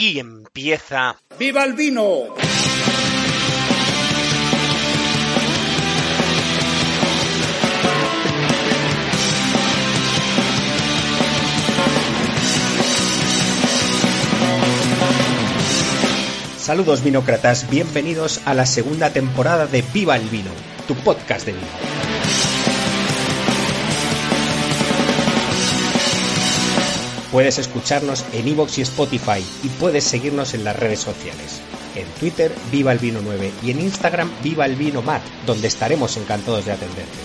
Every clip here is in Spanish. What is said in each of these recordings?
Aquí empieza. ¡Viva el vino! Saludos vinócratas, bienvenidos a la segunda temporada de Viva el Vino, tu podcast de vino. Puedes escucharnos en iVoox y Spotify y puedes seguirnos en las redes sociales. En Twitter, Viva el Vino 9 y en Instagram, Viva el Vino Mat, donde estaremos encantados de atenderte.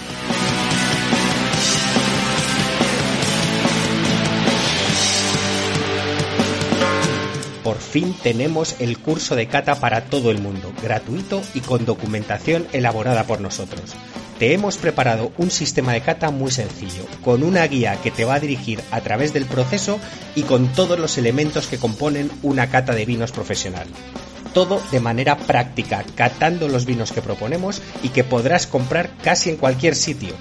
Por fin tenemos el curso de cata para todo el mundo, gratuito y con documentación elaborada por nosotros. Te hemos preparado un sistema de cata muy sencillo, con una guía que te va a dirigir a través del proceso y con todos los elementos que componen una cata de vinos profesional. Todo de manera práctica, catando los vinos que proponemos y que podrás comprar casi en cualquier sitio.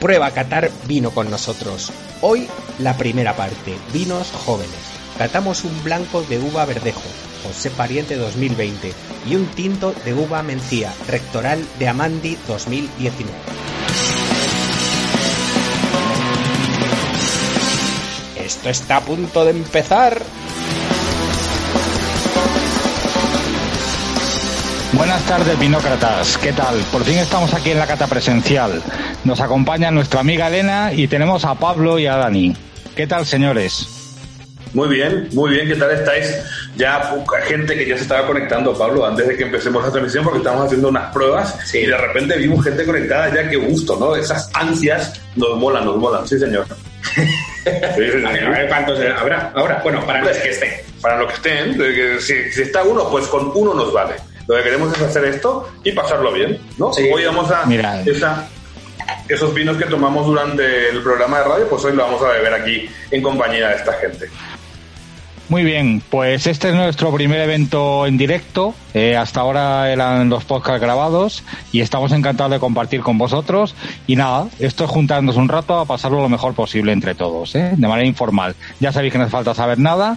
Prueba a catar vino con nosotros. Hoy la primera parte, vinos jóvenes catamos un blanco de uva verdejo, José Pariente 2020, y un tinto de uva mencía, rectoral de Amandi 2019. Esto está a punto de empezar. Buenas tardes, vinócratas. ¿Qué tal? Por fin estamos aquí en la cata presencial. Nos acompaña nuestra amiga Elena y tenemos a Pablo y a Dani. ¿Qué tal, señores? Muy bien, muy bien, ¿qué tal estáis? Ya gente que ya se estaba conectando, Pablo, antes de que empecemos la transmisión, porque estamos haciendo unas pruebas y de repente vimos gente conectada ya, qué gusto, ¿no? Esas ansias nos molan, nos molan, sí señor. sí, sí, a ver cuántos habrá ahora. Bueno, para los que estén. Para los que estén, si, si, está uno, pues con uno nos vale. Lo que queremos es hacer esto y pasarlo bien, ¿no? Sí. Hoy vamos a Mira. esa, esos vinos que tomamos durante el programa de radio, pues hoy lo vamos a beber aquí en compañía de esta gente. Muy bien, pues este es nuestro primer evento en directo. Eh, hasta ahora eran los podcasts grabados y estamos encantados de compartir con vosotros. Y nada, esto es juntarnos un rato a pasarlo lo mejor posible entre todos, ¿eh? de manera informal. Ya sabéis que no hace falta saber nada.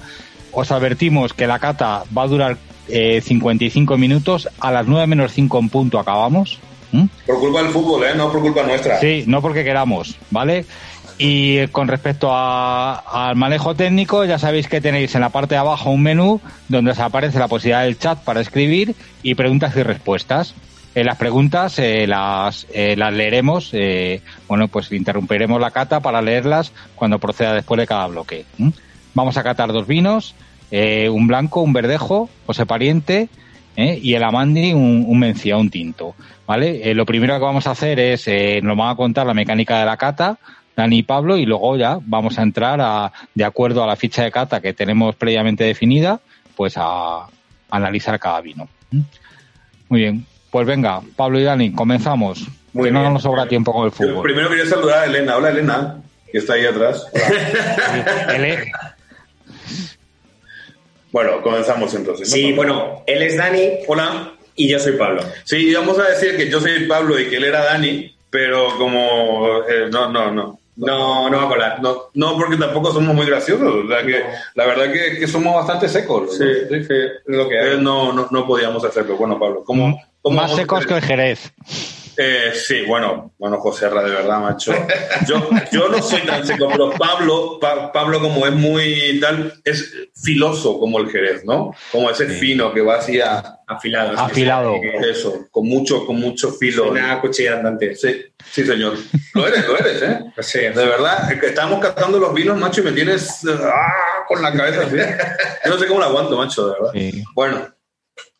Os advertimos que la cata va a durar eh, 55 minutos. A las 9 menos 5 en punto acabamos. ¿Mm? Por culpa del fútbol, ¿eh? No por culpa nuestra. Sí, no porque queramos, ¿vale? Y con respecto a, al manejo técnico, ya sabéis que tenéis en la parte de abajo un menú donde os aparece la posibilidad del chat para escribir y preguntas y respuestas. Eh, las preguntas eh, las, eh, las leeremos, eh, bueno, pues interrumpiremos la cata para leerlas cuando proceda después de cada bloque. Vamos a catar dos vinos, un blanco, un verdejo, José Pariente, y el Amandi, un, un mencía, un tinto. ¿Vale? Lo primero que vamos a hacer es, nos van a contar la mecánica de la cata, Dani y Pablo, y luego ya vamos a entrar a, de acuerdo a la ficha de cata que tenemos previamente definida, pues a, a analizar cada vino. Muy bien. Pues venga, Pablo y Dani, comenzamos. Muy que no bien. nos sobra tiempo con el Yo fútbol. primero quería saludar a Elena. Hola, Elena, que está ahí atrás. Bueno, comenzamos entonces. Sí, bueno, él es Dani Hola. y yo soy Pablo. Sí, íbamos a decir que yo soy Pablo y que él era Dani, pero como... eh, no, no, no. No, no va a colar. No, no, porque tampoco somos muy graciosos. O sea, que, la verdad que, que somos bastante secos. Sí, sí, sí, lo que. Eh, no, no, no podíamos hacerlo. Bueno, Pablo, ¿cómo, cómo Más secos que el Jerez. Eh, sí, bueno, bueno, José Ra, de verdad, macho. Yo, yo no soy tan seco, pero Pablo, Pa- Pablo, como es muy tal, es filoso como el Jerez, ¿no? Como ese fino que va así a Afilado. Afilado. eso, con mucho, con mucho filo. Una cuchilla andante. Sí, sí, señor. Lo eres, lo eres, ¿eh? Sí, De verdad, es que estamos catando los vinos, macho, y me tienes ah, con la cabeza así. Yo no sé cómo la aguanto, macho, de verdad. Sí. Bueno,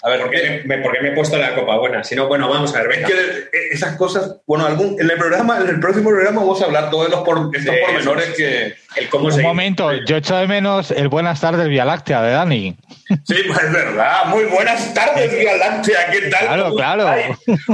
a ver, ¿Por qué, me, por qué me he puesto la copa buena? Si no, bueno, vamos a ver, Es venga. que eh, esas cosas, bueno, algún, en el programa, en el próximo programa vamos a hablar todos de los por, estos Sí, pormenores que. El cómo Un momento, yo echo de menos el Buenas tardes Vía Láctea de Dani. Sí, pues es verdad. Muy buenas tardes, Vía Láctea, ¿qué tal? Claro, ¿Cómo claro.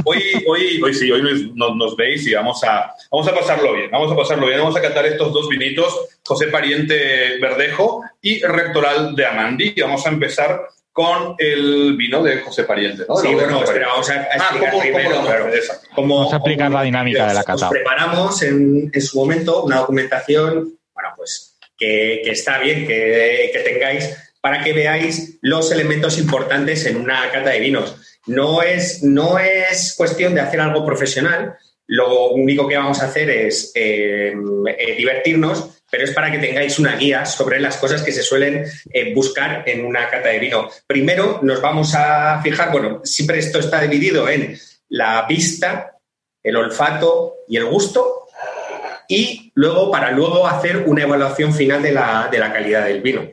Hoy, hoy, hoy sí, hoy nos, nos- nos veis y vamos a, vamos a pasarlo bien. Vamos a pasarlo bien. Vamos a cantar estos dos vinitos, José Pariente Verdejo y Rectoral de Amandi. Y vamos a empezar con el vino de José Pariente, ¿no? Sí, bueno, espera, vamos a, Ah, explicar ¿cómo, cómo primero. lo claro, Exacto. cómo- Vamos a explicar cómo la dinámica de la cata. Os preparamos en, en su momento una documentación, bueno, pues que, que está bien que, que tengáis para que veáis los elementos importantes en una cata de vinos. No es, no es cuestión de hacer algo profesional, lo único que vamos a hacer es eh, eh, divertirnos, pero es para que tengáis una guía sobre las cosas que se suelen eh, buscar en una cata de vino. Primero nos vamos a fijar, bueno, siempre esto está dividido en la vista, el olfato y el gusto, y luego para luego hacer una evaluación final de la, de la calidad del vino.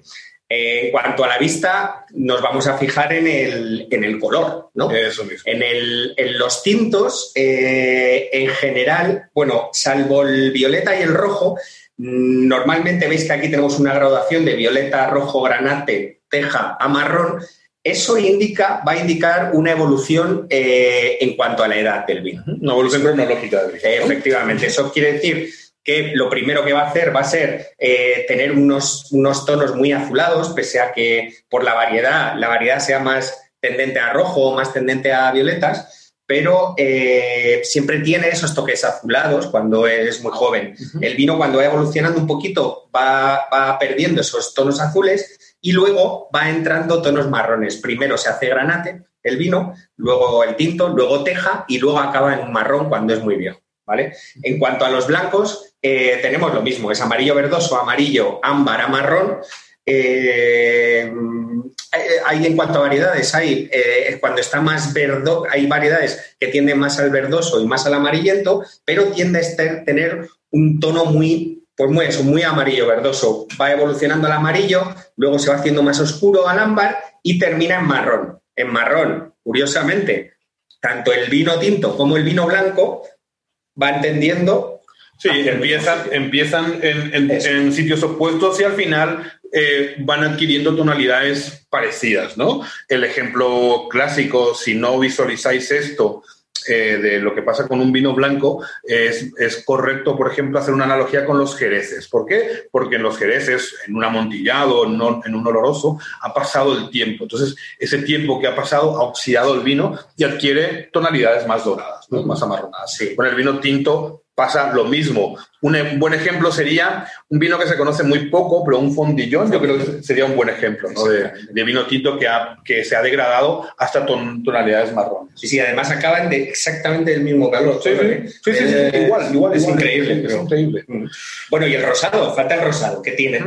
En cuanto a la vista, nos vamos a fijar en el, color, ¿no? Eso mismo. En, los tintos, eh, en general, bueno, salvo el violeta y el rojo, normalmente veis que aquí tenemos una graduación de violeta, rojo, granate, teja a marrón. Eso indica, va a indicar una evolución eh, en cuanto a la edad del vino. Una evolución cronológica del vino. Efectivamente, eso quiere decir que lo primero que va a hacer va a ser eh, tener unos, unos tonos muy azulados, pese a que por la variedad, la variedad sea más tendente a rojo o más tendente a violetas, pero eh, siempre tiene esos toques azulados cuando es muy joven. El vino cuando va evolucionando un poquito va, va, perdiendo esos tonos azules y luego va entrando tonos marrones. Primero se hace granate el vino, luego el tinto, luego teja y luego acaba en un marrón cuando es muy viejo. ¿Vale? En cuanto a los blancos, eh, tenemos lo mismo, es amarillo verdoso, amarillo, ámbar a marrón. Eh, hay en cuanto a variedades, hay eh, cuando está más verdo, hay variedades que tienden más al verdoso y más al amarillento, pero tiende a tener un tono muy, pues muy muy amarillo verdoso. Va evolucionando al amarillo, luego se va haciendo más oscuro al ámbar y termina en marrón. En marrón, curiosamente, tanto el vino tinto como el vino blanco va entendiendo Sí, empiezan, empiezan en, sitios opuestos y al final eh, van adquiriendo tonalidades parecidas, ¿no? El ejemplo clásico, si no visualizáis esto, eh, de lo que pasa con un vino blanco, es, es, correcto, por ejemplo, hacer una analogía con los jereces. ¿Por qué? Porque en los jereces, en un amontillado, en un, en un oloroso, ha pasado el tiempo. Entonces, ese tiempo que ha pasado ha oxidado el vino y adquiere tonalidades más doradas, ¿no? más amarronadas. Sí. Con el vino tinto pasa lo mismo. Un e, buen ejemplo sería un vino que se conoce muy poco, pero un fondillón, yo creo que sería un buen ejemplo de, vino tinto que, que se ha degradado hasta tonalidades marrones. Sí, sí, además acaban de exactamente del mismo calor. Sí, sí, sí, eh, igual, igual. Es increíble. Es increíble. Mm. Bueno, y el rosado, falta el rosado, que tiene,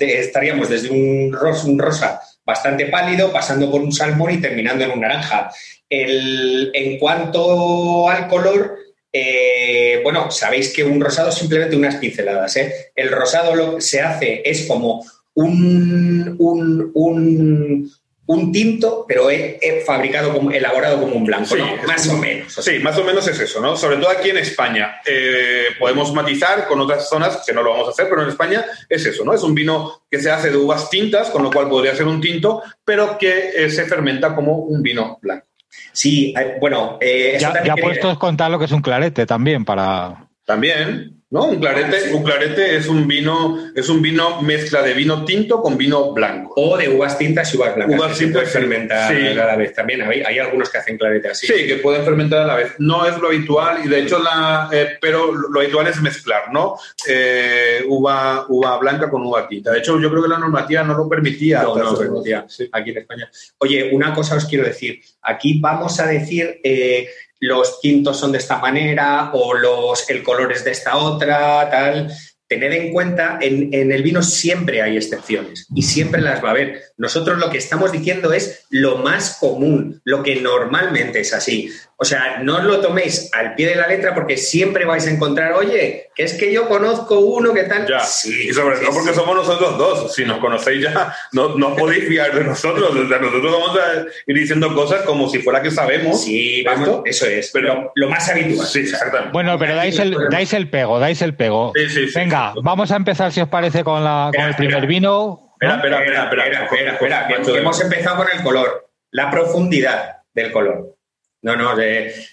estaríamos desde un, un rosa bastante pálido, pasando por un salmón y terminando en un naranja. El, en cuanto al color, eh, bueno, sabéis que un rosado es simplemente unas pinceladas. ¿eh? El rosado lo que se hace es como un, un, tinto, pero he, fabricado, como, elaborado como un blanco, más o menos. Sí, más o menos es eso, ¿no? Sobre todo aquí en España. Eh, podemos matizar con otras zonas que no lo vamos a hacer, pero en España es eso, ¿no? Es un vino que se hace de uvas tintas, con lo cual podría ser un tinto, pero que se fermenta como un vino blanco. Sí, eh, bueno. Eh, ya, ya puesto contar lo que es un clarete también para. También. ¿No? Un clarete, un clarete es un vino, es un vino mezcla de vino tinto con vino blanco. O de uvas tintas y uvas blancas. Uvas tintas fermentar a la vez también. Hay, algunos que hacen clarete así. Sí, que pueden fermentar a la vez. No es lo habitual y de hecho la, eh, pero lo habitual es mezclar, ¿no? Eh, uva, uva blanca con uva tinta. De hecho, yo creo que la normativa no lo permitía. No, no lo permitía aquí en España. Oye, una cosa os quiero decir. Aquí vamos a decir eh, los tintos son de esta manera o los, el color es de esta otra, tal. Tened en cuenta, en, en, el vino siempre hay excepciones y siempre las va a haber. Nosotros lo que estamos diciendo es lo más común, lo que normalmente es así. O sea, no os lo toméis al pie de la letra porque siempre vais a encontrar, oye, que es que yo conozco uno que tal. Ya, sí, y sobre todo porque somos nosotros dos. Si nos conocéis ya, no, no podéis fiar de nosotros. O sea, nosotros vamos a ir diciendo cosas como si fuera que sabemos. Sí, vamos, eso es. Pero lo, más habitual. Sí, exactamente. Bueno, pero dais el, dais el pego, dais el pego. Sí, sí, Venga, vamos a empezar, si os parece, con, la, con el primer vino. Espera, espera, espera, espera, espera, espera, Hemos empezado con el color, la profundidad del color. No, no,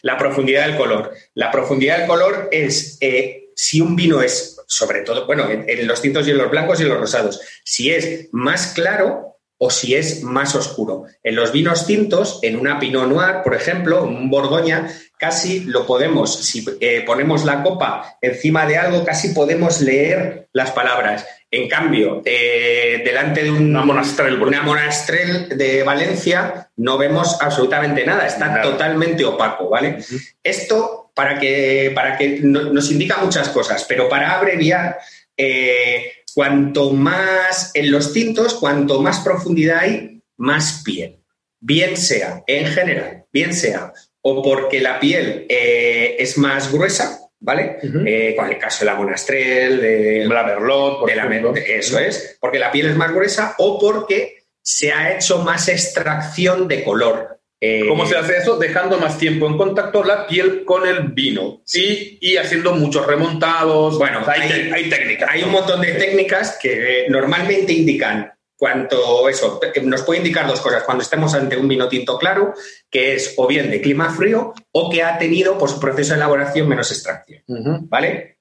la profundidad del color. La profundidad del color es eh, si un vino es, sobre todo, bueno, en, los tintos y en los blancos y en los rosados, si es más claro o si es más oscuro. En los vinos tintos, en una Pinot Noir, por ejemplo, un Borgoña, casi lo podemos, si eh, ponemos la copa encima de algo, casi podemos leer las palabras. En cambio, eh, delante de una monastrel, una monastrel de Valencia no vemos absolutamente nada, está totalmente opaco, ¿vale? Esto para que, para que nos indica muchas cosas, pero para abreviar, eh, cuanto más en los tintos, cuanto más profundidad hay, más piel. Bien sea, en general, bien sea o porque la piel eh, es más gruesa, ¿vale? Eh, con el caso de la monastrel, de la merlot, de la eso es, porque la piel es más gruesa o porque se ha hecho más extracción de color. Eh, ¿Cómo se hace eso? Dejando más tiempo en contacto la piel con el vino sí. y, haciendo muchos remontados. Bueno, hay, hay técnicas. Hay un montón de técnicas que normalmente indican cuanto eso, nos puede indicar dos cosas. Cuando estemos ante un vino tinto claro, que es o bien de clima frío o que ha tenido por su proceso de elaboración menos extracción. ¿Vale?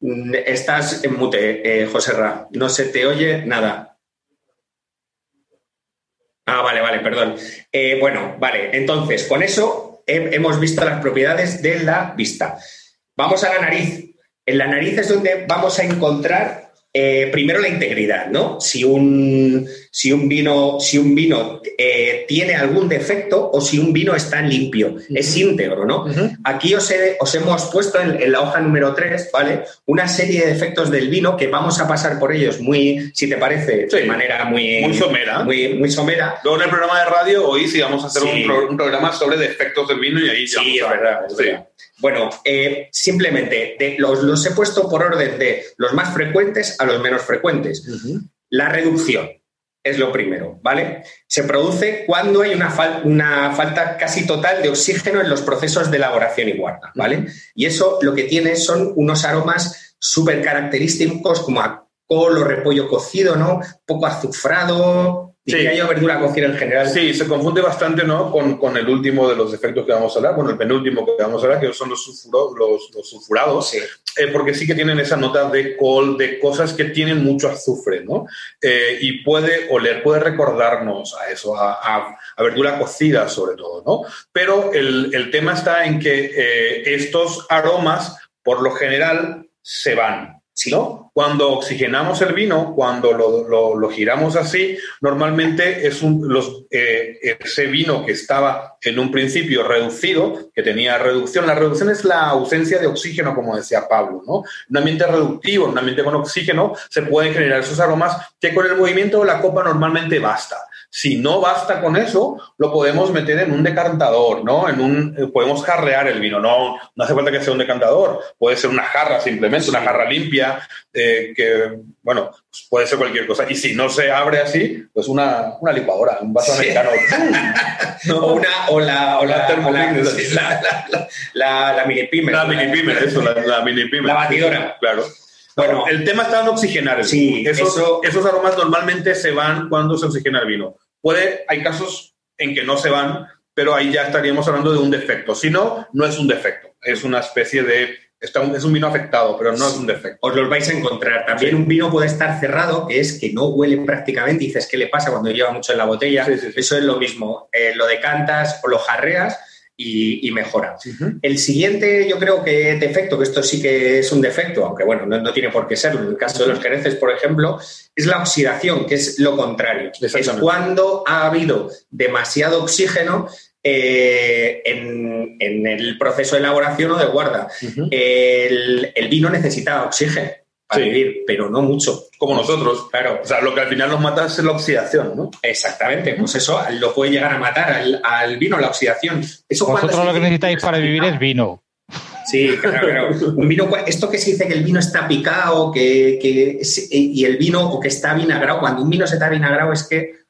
Mm, estás en mute, eh, José Ra. No se te oye nada. Ah, vale, vale, perdón. Eh, bueno, vale. Entonces, con eso hemos visto las propiedades de la vista. Vamos a la nariz. En la nariz es donde vamos a encontrar eh, primero la integridad, ¿no? Si un, si un vino, si un vino eh, tiene algún defecto o si un vino está limpio, es íntegro, ¿no? Aquí os, os, hemos puesto en, la hoja número 3, ¿vale? Una serie de defectos del vino que vamos a pasar por ellos muy, si te parece, de manera muy... Muy somera. Muy, muy somera. Luego en el programa de radio hoy sí vamos a hacer un, programa sobre defectos del vino y ahí ya Sí, es verdad, Bueno, eh, simplemente los, he puesto por orden de los más frecuentes a los menos frecuentes. La reducción es lo primero, ¿vale? Se produce cuando hay una, una, falta casi total de oxígeno en los procesos de elaboración y guarda, ¿vale? Y eso lo que tiene son unos aromas súper característicos como a col o repollo cocido, ¿no? Poco azufrado, Sí. yo verdura cocida en general. Sí, se confunde bastante ¿no? Con, el último de los efectos que vamos a hablar, con el penúltimo que vamos a hablar, que son los, los, sulfurados, eh, porque sí que tienen esa nota de col, de cosas que tienen mucho azufre, ¿no? Eh, y puede oler, puede recordarnos a eso, a, verdura cocida sobre todo, ¿no? Pero el, tema está en que eh, estos aromas, por lo general, se van. ¿No? Cuando oxigenamos el vino, cuando lo, giramos así, normalmente es un, los, eh, ese vino que estaba en un principio reducido, que tenía reducción. La reducción es la ausencia de oxígeno, como decía Pablo. ¿no? Un ambiente reductivo, un ambiente con oxígeno, se pueden generar esos aromas que con el movimiento de la copa normalmente basta. Si no basta con eso, lo podemos meter en un decantador, ¿no? En un, eh, podemos jarrear el vino, no, no hace falta que sea un decantador, puede ser una jarra simplemente, una jarra limpia, eh, que, bueno, pues puede ser cualquier cosa. Y si no se abre así, pues una, una licuadora, un vaso americano. o, una, o la, o la, la, la, mini pimer. La mini pimer, eso, la, mini pimer. La batidora. Claro. Bueno, el tema está en oxigenar el sí, Esos, esos aromas normalmente se van cuando se oxigena el vino. Puede, hay casos en que no se van, pero ahí ya estaríamos hablando de un defecto. Si no, no es un defecto, es una especie de... es un vino afectado, pero no es un defecto. Os lo vais a encontrar. También un vino puede estar cerrado, que es que no huele prácticamente. Y dices, ¿qué le pasa cuando lleva mucho en la botella? Eso es lo mismo. Eh, lo decantas o lo jarreas y, mejora. El siguiente, yo creo que defecto, que esto sí que es un defecto, aunque bueno, no, tiene por qué serlo, en el caso de los jereces, por ejemplo, es la oxidación, que es lo contrario. Es cuando ha habido demasiado oxígeno eh, en, el proceso de elaboración o de guarda. el, el, vino necesita oxígeno para vivir, pero no mucho. Como nosotros. Claro. O sea, lo que al final nos mata es la oxidación, ¿no? Exactamente. Pues eso lo puede llegar a matar al, vino, la oxidación. Eso Vosotros lo que necesitáis para vivir es vino. Sí, claro, Un vino, esto que se dice que el vino está picado, que, y el vino o que está vinagrado, cuando un vino se está vinagrado es que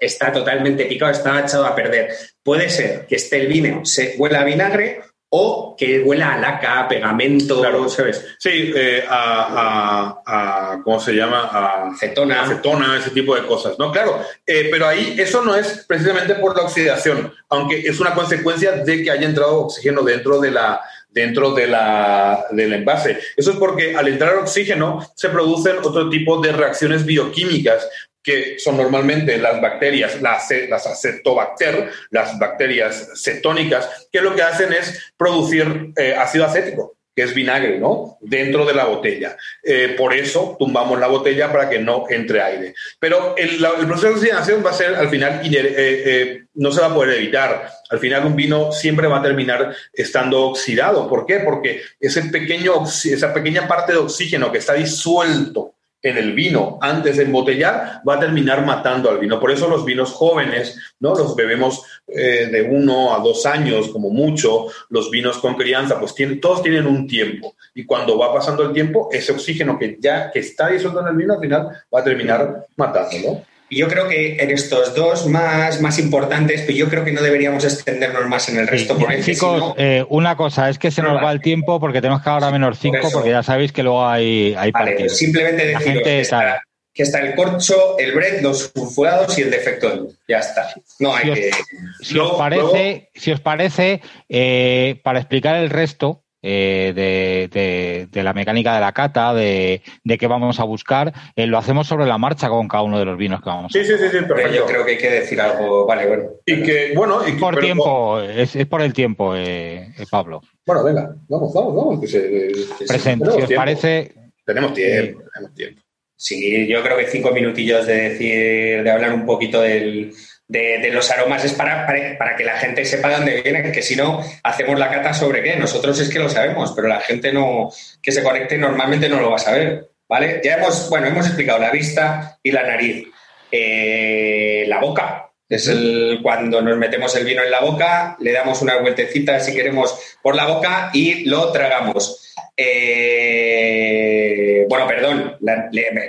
está, totalmente picado, está echado a perder. Puede ser que esté el vino, se huela a vinagre o que huela a laca, pegamento, claro. ¿sabes? Sí, eh, a, ¿cómo se llama? A acetona. acetona, ese tipo de cosas, ¿no? Claro, eh, pero ahí eso no es precisamente por la oxidación, aunque es una consecuencia de que haya entrado oxígeno dentro de la dentro de la, del envase. Eso es porque al entrar oxígeno se producen otro tipo de reacciones bioquímicas que son normalmente las bacterias, las, las acetobacter, las bacterias cetónicas, que lo que hacen es producir eh, ácido acético. que es vinagre, ¿no? Dentro de la botella. Eh, por eso tumbamos la botella para que no entre aire. Pero el, proceso de oxidación va a ser al final, eh, eh, no se va a poder evitar. Al final un vino siempre va a terminar estando oxidado. ¿Por qué? Porque ese pequeño, esa pequeña parte de oxígeno que está disuelto en el vino antes de embotellar va a terminar matando al vino. Por eso los vinos jóvenes, ¿no? Los bebemos eh, de uno a dos años como mucho, los vinos con crianza, pues tienen, todos tienen un tiempo. Y cuando va pasando el tiempo, ese oxígeno que ya que está disuelto en el vino, al final va a terminar matándolo. Y yo creo que en estos dos más, más importantes, pues yo creo que no deberíamos extendernos más en el resto. porque chicos, eh, una cosa, es que se nos va el tiempo porque tenemos que ahora menos cinco, porque ya sabéis que luego hay, hay partidos. Simplemente decir que, está, el corcho, el bread, los sulfurados y el defecto. Ya está. No hay si que. si, os parece, si os parece, eh, para explicar el resto, eh, de, la mecánica de la cata, de, qué vamos a buscar, eh, lo hacemos sobre la marcha con cada uno de los vinos que vamos a Sí, sí, sí, sí Yo creo que hay que decir algo, vale, bueno. Y que, bueno, y por tiempo, es, por el tiempo, eh, Pablo. Bueno, venga, vamos, vamos, vamos. Presente, si os parece. Tenemos tiempo, tenemos tiempo. Sí, yo creo que cinco minutillos de decir, de hablar un poquito del de, los aromas es para, para, que la gente sepa de dónde vienen, que si no, hacemos la cata sobre qué. Nosotros es que lo sabemos, pero la gente no que se conecte normalmente no lo va a saber. ¿Vale? Ya hemos, bueno, hemos explicado la vista y la nariz. Eh, la boca, es el, cuando nos metemos el vino en la boca, le damos una vueltecita, si queremos, por la boca y lo tragamos. Eh, bueno, perdón,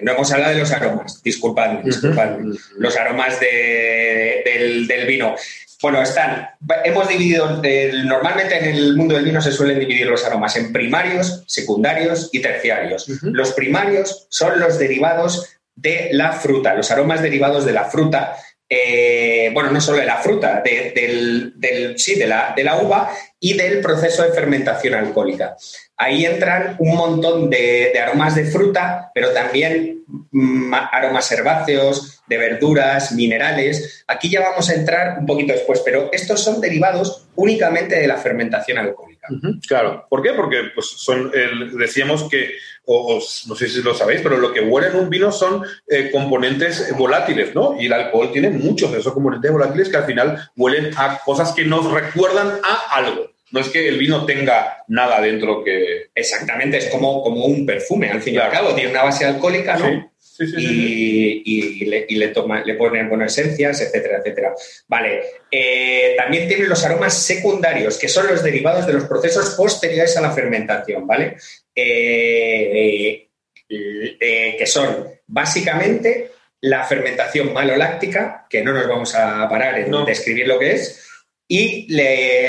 no hemos hablado de los aromas, disculpadme, disculpadme. Los aromas del, vino. Bueno, están, hemos dividido, normalmente en el mundo del vino se suelen dividir los aromas en primarios, secundarios y terciarios. Los primarios son los derivados de la fruta, los aromas derivados de la fruta eh, bueno, no solo de la fruta, del, sí, de la, de la uva y del proceso de fermentación alcohólica. Ahí entran un montón de, aromas de fruta, pero también mm, aromas herbáceos, de verduras, minerales. Aquí ya vamos a entrar un poquito después, pero estos son derivados únicamente de la fermentación alcohólica. claro. ¿Por qué? Porque pues, son, decíamos que, o, no sé si lo sabéis, pero lo que huele en un vino son eh, componentes volátiles, ¿no? Y el alcohol tiene muchos de esos componentes volátiles que al final huelen a cosas que nos recuerdan a algo. No es que el vino tenga nada dentro que... Exactamente, es como, como un perfume, al fin y al cabo. Tiene una base alcohólica, ¿no? Sí, sí, y, y, le, y le, toma, le ponen buenas esencias, etcétera, etcétera. Vale. Eh, también tiene los aromas secundarios, que son los derivados de los procesos posteriores a la fermentación, ¿vale? Eh, eh, que son básicamente la fermentación maloláctica, que no nos vamos a parar en describir lo que es, y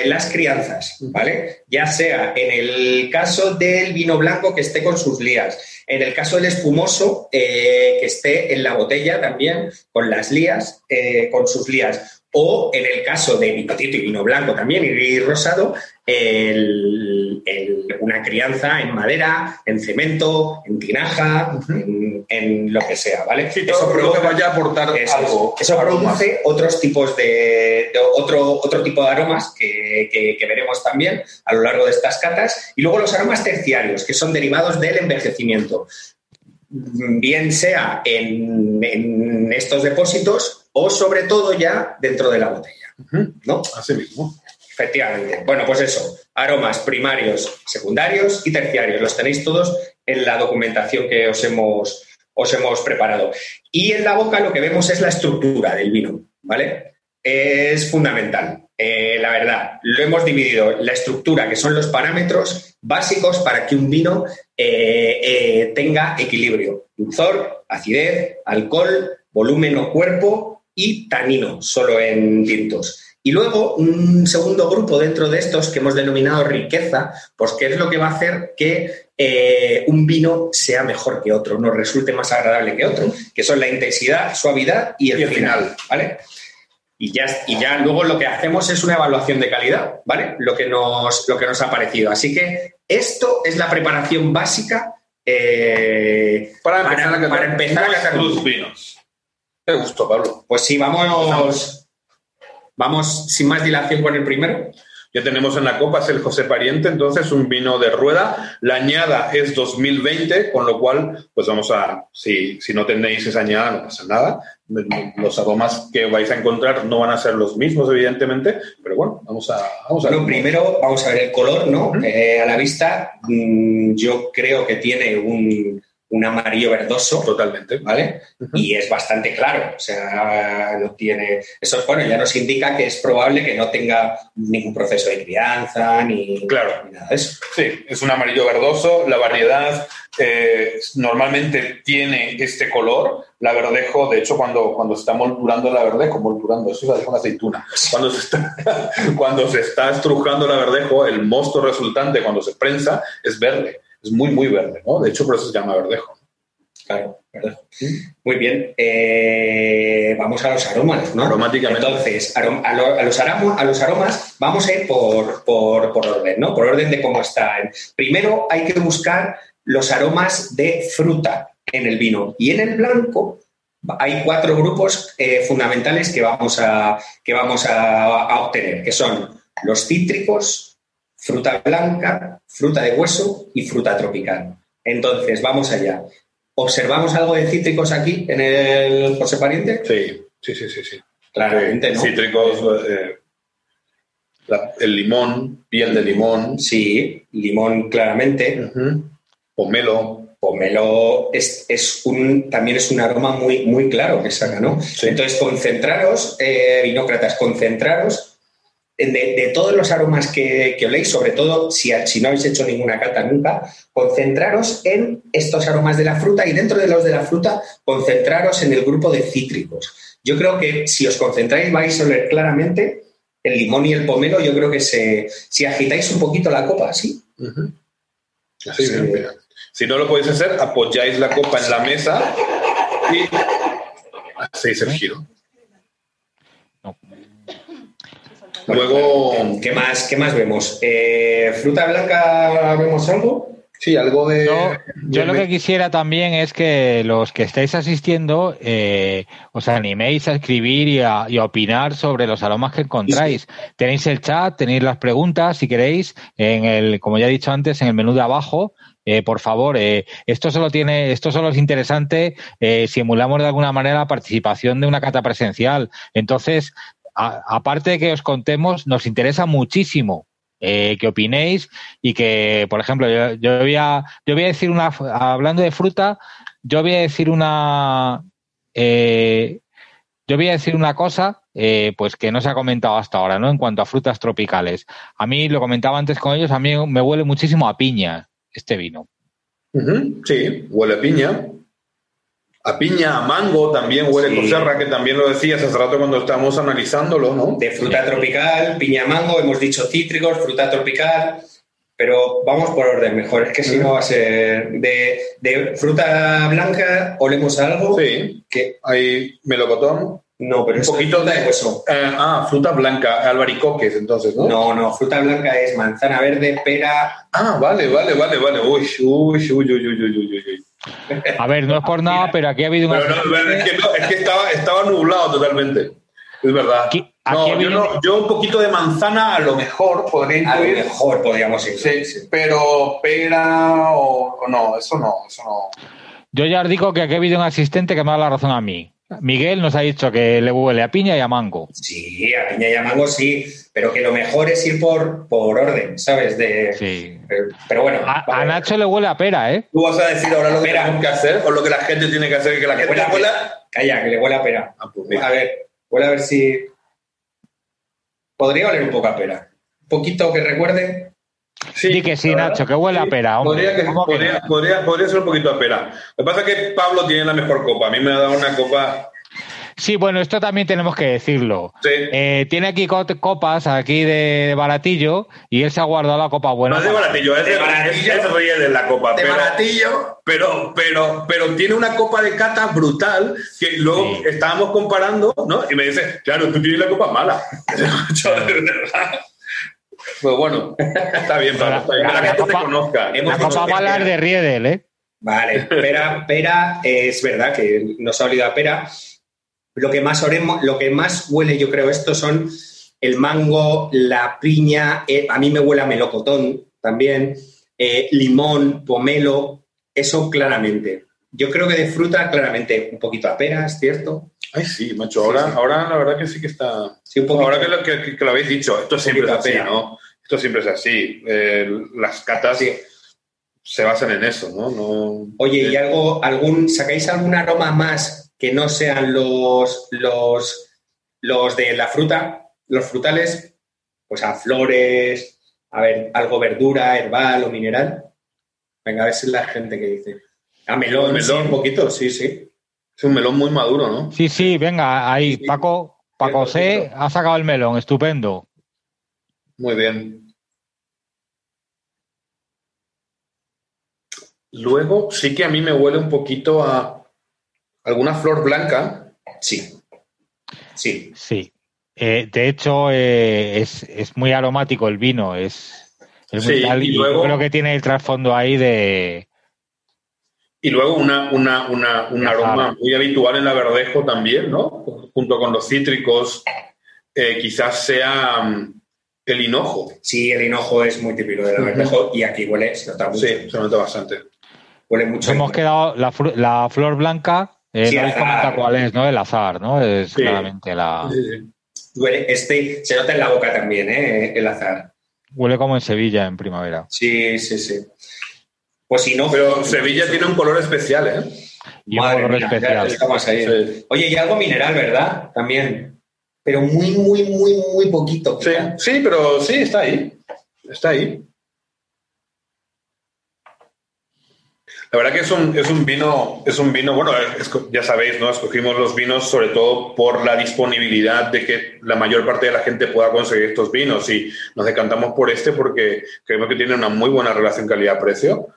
las crianzas, ¿vale? Ya sea en el caso del vino blanco que esté con sus lías, en el caso del espumoso eh, que esté en la botella también con las lías, eh, con sus lías, o en el caso de vino tinto y vino blanco también y rosado, una crianza en madera, en cemento, en tinaja, en, lo que sea, ¿vale? eso produce, que vaya a aportar algo. Eso produce otros tipos de, otro, otro tipo de aromas que, veremos también a lo largo de estas catas. Y luego los aromas terciarios, que son derivados del envejecimiento bien sea en, en, estos depósitos o sobre todo ya dentro de la botella. ¿no? Así mismo. Efectivamente. Bueno, pues eso, aromas primarios, secundarios y terciarios. Los tenéis todos en la documentación que os hemos, os hemos preparado. Y en la boca lo que vemos es la estructura del vino, ¿vale? Es fundamental, eh, la verdad. Lo hemos dividido, la estructura, que son los parámetros básicos para que un vino eh, eh, tenga equilibrio. Dulzor, acidez, alcohol, volumen o cuerpo y tanino, solo en tintos. Y luego un segundo grupo dentro de estos que hemos denominado riqueza, pues que es lo que va a hacer que eh, un vino sea mejor que otro, nos resulte más agradable que otro, que son la intensidad, suavidad y el, final, ¿vale? Y ya, y ya luego lo que hacemos es una evaluación de calidad, ¿vale? Lo que nos, lo que nos ha parecido. Así que esto es la preparación básica eh, para empezar, a, para empezar a vinos. Qué gusto, Pablo. Pues sí, vamos Vamos sin más dilación con el primero. ya tenemos en la copa, es el José Pariente, entonces un vino de rueda. La añada es 2020, con lo cual, pues vamos a, si, si no tenéis esa añada, no pasa nada. Los aromas que vais a encontrar no van a ser los mismos, evidentemente, pero bueno, vamos a, vamos a Lo primero, vamos a ver el color, ¿no? Eh, a la vista, mm, yo creo que tiene un, un amarillo verdoso. Totalmente. ¿Vale? Y es bastante claro. O sea, no tiene. Eso, bueno, ya nos indica que es probable que no tenga ningún proceso de crianza ni, claro. ni nada de eso. Sí, es un amarillo verdoso. La variedad eh, normalmente tiene este color. La verdejo, de hecho, cuando, cuando se está moldurando la verdejo, moldurando, eso es una aceituna. Cuando se, está, cuando se está estrujando la verdejo, el mosto resultante, cuando se prensa, es verde es muy, muy verde, ¿no? De hecho, por eso se llama verdejo. Claro, verdejo. Muy bien. Eh, vamos a los aromas, ¿no? Aromáticamente. Entonces, a, los aromas, a los aromas vamos a ir por, por, por, orden, ¿no? Por orden de cómo están. Primero hay que buscar los aromas de fruta en el vino. Y en el blanco hay cuatro grupos eh, fundamentales que vamos, a, que vamos a, a obtener, que son los cítricos, fruta blanca, fruta de hueso y fruta tropical. Entonces, vamos allá. ¿Observamos algo de cítricos aquí en el José Pariente? Sí, sí, sí, sí. sí. Claramente, ¿no? Cítricos, eh, la, el limón, piel de limón. Sí, limón claramente. Uh -huh. Pomelo. Pomelo es, es, un, también es un aroma muy, muy claro que saca, ¿no? Sí. Entonces, concentraros, eh, vinócratas, concentraros de, de, todos los aromas que, que oléis, sobre todo si, si, no habéis hecho ninguna cata nunca, concentraros en estos aromas de la fruta y dentro de los de la fruta, concentraros en el grupo de cítricos. Yo creo que si os concentráis vais a oler claramente el limón y el pomelo, yo creo que se, si agitáis un poquito la copa, ¿sí? Uh -huh. Así sí. Bien, si no lo podéis hacer, apoyáis la copa en la mesa y hacéis el giro. Luego, ¿qué más, qué más vemos? Eh, ¿Fruta blanca vemos algo? Sí, algo de. Yo, yo de... lo que quisiera también es que los que estáis asistiendo eh, os animéis a escribir y a, y a, opinar sobre los aromas que encontráis. Sí. Tenéis el chat, tenéis las preguntas, si queréis, en el, como ya he dicho antes, en el menú de abajo. Eh, por favor, eh, esto solo tiene, esto solo es interesante eh, si emulamos de alguna manera la participación de una cata presencial. Entonces, aparte de que os contemos, nos interesa muchísimo eh, que opinéis y que, por ejemplo, yo, voy a, yo voy a decir una, hablando de fruta, yo voy a decir una, eh, yo voy a decir una cosa, eh, pues que no se ha comentado hasta ahora, ¿no? En cuanto a frutas tropicales. A mí, lo comentaba antes con ellos, a mí me huele muchísimo a piña este vino. Sí, huele a piña. A piña, a mango también huele sí. coserra, que también lo decías hace rato cuando estábamos analizándolo, ¿no? De fruta tropical, piña, mango, hemos dicho cítricos, fruta tropical, pero vamos por orden mejor, es que si no va a ser de, de, fruta blanca, olemos algo. Sí, que hay melocotón. No, pero un poquito de hueso. Eh, ah, fruta blanca, albaricoques, entonces, ¿no? No, no, fruta blanca es manzana verde, pera. Ah, vale, vale, vale, vale. Uy, uy, uy, uy, uy, uy, uy, uy. A ver, no es por nada, pero aquí ha habido no, es que, no, es que estaba, estaba, nublado totalmente. Es verdad. Aquí, aquí no, yo, no, yo, un poquito de manzana a lo mejor podría incluir. A lo mejor podríamos incluir. Sí, sí. Pero pera o, o, no, eso no, eso no. Yo ya os digo que aquí ha habido un asistente que me da la razón a mí. Miguel nos ha dicho que le huele a piña y a mango. Sí, a piña y a mango sí, pero que lo mejor es ir por, por orden, ¿sabes? De, sí. Pero, pero bueno. A, vale. a, Nacho le huele a pera, ¿eh? Tú vas a decir ahora lo que pera. tenemos que hacer o lo que la gente tiene que hacer, que la gente huele a Calla, que le huele a pera. Ah, pues a ver, huele a ver si. Podría oler un poco a pera. Un poquito que recuerde. Sí, Di que sí, Nacho, que huele sí, a pera. Hombre. Podría, que, podría, que podría, podría, ser un poquito a pera. Lo que pasa es que Pablo tiene la mejor copa. A mí me ha dado una copa. Sí, bueno, esto también tenemos que decirlo. Sí. Eh, tiene aquí copas aquí de baratillo y él se ha guardado la copa buena. No es de baratillo, es de, de baratillo. Es, la copa. De pero, baratillo. Pero, pero, pero tiene una copa de cata brutal que luego sí. estábamos comparando, ¿no? Y me dice, claro, tú tienes la copa mala. Yo, de verdad. Pues bueno, está bien, Pablo, está bien. La, la, la, gente copa, te conozca. La copa mala es de Riedel, ¿eh? Vale, pera, pera, es verdad que nos ha olvidado a pera. Lo que más oremos, lo que más huele, yo creo, esto son el mango, la piña, eh, a mí me huele a melocotón también, eh, limón, pomelo, eso claramente. Yo creo que de fruta, claramente, un poquito a peras, ¿cierto? Ay, sí, macho. Ahora, ahora la verdad que sí que está. ahora que lo, que, lo, habéis dicho, esto siempre es así, ¿no? Esto siempre es así. Eh, las catas se basan en eso, ¿no? Oye, ¿y algo, algún, sacáis algún aroma más que no sean los, los, los de la fruta, los frutales? Pues a flores, a ver, algo verdura, herbal o mineral. Venga, a ver si es la gente que dice. A melón, melón, un poquito, sí, sí. Es un melón muy maduro, ¿no? Sí, sí, venga, ahí, Paco, Paco C ha sacado el melón, estupendo. Muy bien. Luego sí que a mí me huele un poquito a alguna flor blanca. Sí. Sí. Sí. Eh, de hecho, eh, es, muy aromático el vino, es, muy tal, y, luego, creo que tiene el trasfondo ahí de, y luego una, una, una, un aroma muy habitual en la verdejo también, ¿no? Junto con los cítricos, eh, quizás sea el hinojo. Sí, el hinojo es muy típico de la verdejo y aquí huele, se nota mucho. Sí, se nota bastante. Huele mucho. Hemos quedado la, la, flor blanca, eh, no comenta cuál es, ¿no? El azar, ¿no? Es claramente la... Huele, este, se nota en la boca también, ¿eh? El azar. Huele como en Sevilla en primavera. Sí, sí, sí. Pues si no. Pero Sevilla tiene un color especial, ¿eh? Y un color especial. Estamos ahí. Oye, y algo mineral, ¿verdad? También. Pero muy, muy, muy, muy poquito. Sí, sí, pero sí, está ahí. Está ahí. La verdad que es un, es un vino, es un vino, bueno, ya sabéis, ¿no? Escogimos los vinos sobre todo por la disponibilidad de que la mayor parte de la gente pueda conseguir estos vinos y nos decantamos por este porque creemos que tiene una muy buena relación calidad-precio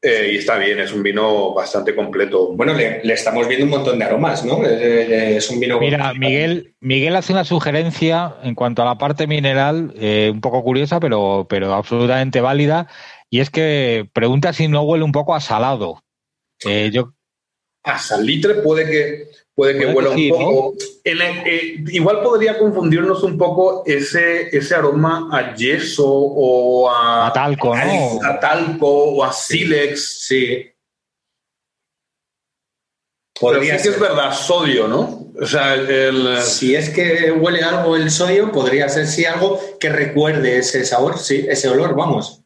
eh, y está bien, es un vino bastante completo. Bueno, le, estamos viendo un montón de aromas, ¿no? Es un vino. Mira, Miguel, Miguel hace una sugerencia en cuanto a la parte mineral, eh, un poco curiosa, pero, pero absolutamente válida, y es que pregunta si no huele un poco a salado. Eh, yo... A salitre puede que, puede que huela un poco. Eh, igual podría confundirnos un poco ese, ese aroma a yeso o a, a talco, ¿no? A talco o a sílex. Sí. Podría ser. que es verdad, sodio, ¿no? O sea, el, Si es que huele algo el sodio, podría ser sí algo que recuerde ese sabor, sí, ese olor, vamos.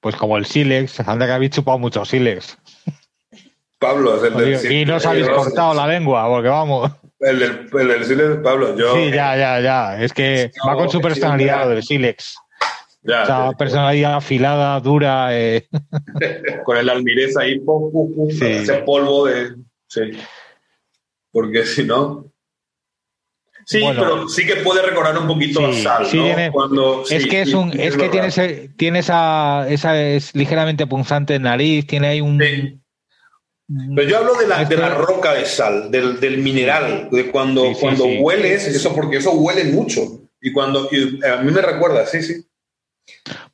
Pues como el sílex, anda que habéis chupado mucho sílex. Pablo, es el del Y no os habéis cortado la lengua, porque vamos. El del, el Silex, Pablo, yo. Sí, ya, ya, ya. Es que va con su personalidad, lo del Silex. Ya, Esa personalidad afilada, dura. Eh. con el almirez ahí, pum, pum, pum, ese polvo de. Sí. Porque si no. Sí, pero sí que puede recordar un poquito a sal, ¿no? Tiene, Cuando, es que es un, es, que tiene, ese, tiene esa, esa es ligeramente punzante en nariz, tiene ahí un, pero yo hablo de la, de la roca de sal, del, del mineral, de cuando, cuando hueles, eso porque eso huele mucho. Y cuando a mí me recuerda, sí, sí.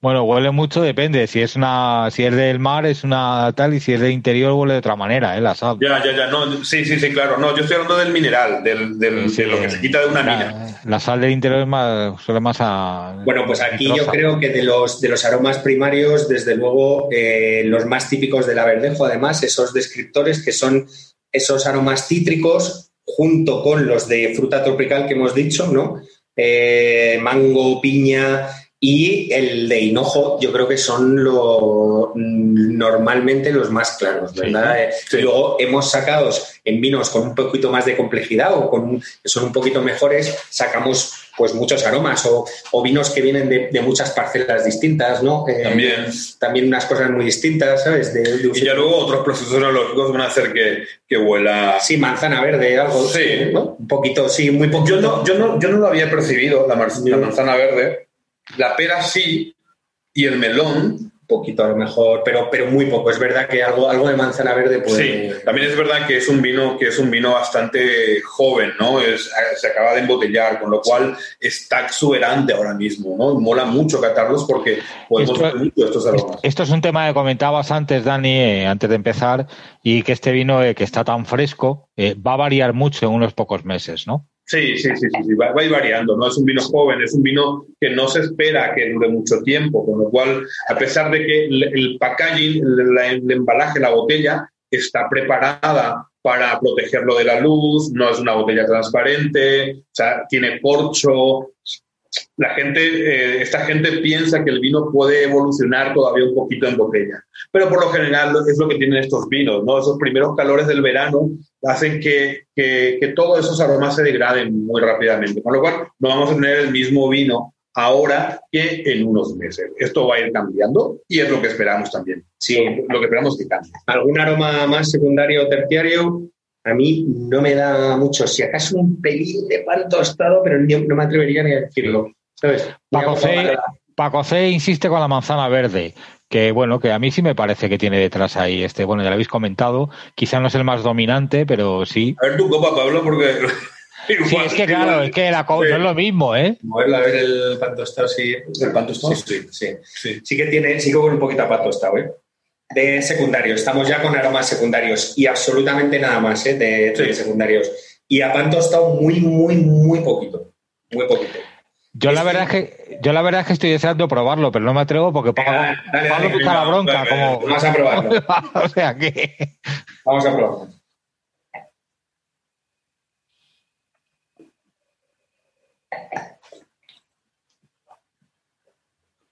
Bueno, huele mucho, depende. Si es una, si es del mar es una tal y si es de interior huele de otra manera, ¿eh? La sal. Ya, ya, ya. No, sí, sí, sí, claro. No, yo estoy hablando del mineral, del, del de lo que se quita de una mina. La sal del interior es más, suele más a. Bueno, pues aquí yo creo que de los de los aromas primarios, desde luego, eh, los más típicos de la verdejo, además, esos descriptores que son esos aromas cítricos junto con los de fruta tropical que hemos dicho, ¿no? Eh, mango, piña, y el de hinojo, yo creo que son lo, normalmente los más claros, ¿verdad? Eh, luego hemos sacado en vinos con un poquito más de complejidad o con que son un poquito mejores, sacamos pues muchos aromas o, vinos que vienen de, muchas parcelas distintas, ¿no? Eh, también. También unas cosas muy distintas, ¿sabes? y ya luego otros procesos analógicos van a hacer que, que huela... Sí, manzana verde, algo. Sí. Un poquito, sí, muy poquito. Yo no, yo no, yo no lo había percibido, la, la manzana verde la pera sí y el melón poquito a lo mejor, pero, pero muy poco. Es verdad que algo, algo de manzana verde puede. Sí, también es verdad que es un vino que es un vino bastante joven, ¿no? Es, se acaba de embotellar, con lo cual está exuberante ahora mismo, ¿no? Mola mucho catarlos porque podemos esto, mucho estos aromas. Esto es un tema que comentabas antes, Dani, eh, antes de empezar, y que este vino eh, que está tan fresco eh, va a variar mucho en unos pocos meses, ¿no? Sí, sí, sí, sí, Va, a ir variando, ¿no? Es un vino joven, es un vino que no se espera que dure mucho tiempo, con lo cual, a pesar de que el, packaging, el, embalaje, la botella, está preparada para protegerlo de la luz, no es una botella transparente, o sea, tiene corcho. La gente, eh, esta gente piensa que el vino puede evolucionar todavía un poquito en botella, pero por lo general es lo que tienen estos vinos, ¿no? Esos primeros calores del verano hacen que, que, todos esos aromas se degraden muy rápidamente, con lo cual no vamos a tener el mismo vino ahora que en unos meses. Esto va a ir cambiando y es lo que esperamos también. Sí, lo que esperamos que cambie. ¿Algún aroma más secundario o terciario? A mí no me da mucho, si acaso un pelín de pan tostado, pero no me atrevería ni a decirlo. ¿Sabes? Paco C, insiste con la manzana verde que bueno, que a mí sí me parece que tiene detrás ahí este, bueno, ya lo habéis comentado, quizá no es el más dominante, pero sí. A ver tu copa, Pablo, porque Sí, es que claro, es que la no es lo mismo, ¿eh? Moverla a ver el pan tostado, sí. ¿El pan tostado? Sí, sí, sí. Sí, que tiene, sí que con un poquito a pan tostado, ¿eh? De secundario, estamos ya con aromas secundarios y absolutamente nada más, ¿eh? De, secundarios. Y a pan tostado muy, muy, muy poquito. Muy poquito. Yo la verdad es que yo la verdad es que estoy deseando probarlo, pero no me atrevo porque Pablo, Pablo la bronca. como... Vamos a probarlo. o sea que. Vamos a probarlo.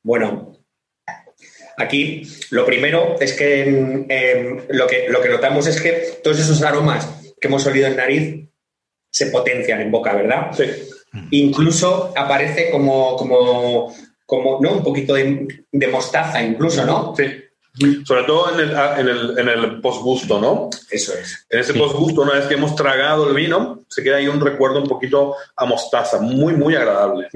Bueno, aquí lo primero es que, lo que lo que notamos es que todos esos aromas que hemos olido en nariz se potencian en boca, ¿verdad? Sí. Incluso aparece como, como, como ¿no? Un poquito de, de mostaza, incluso, ¿no? Sí. Sobre todo en el, en el, en el postgusto, ¿no? Eso es. En ese postgusto, una vez que hemos tragado el vino, se queda ahí un recuerdo un poquito a mostaza, muy, muy agradable.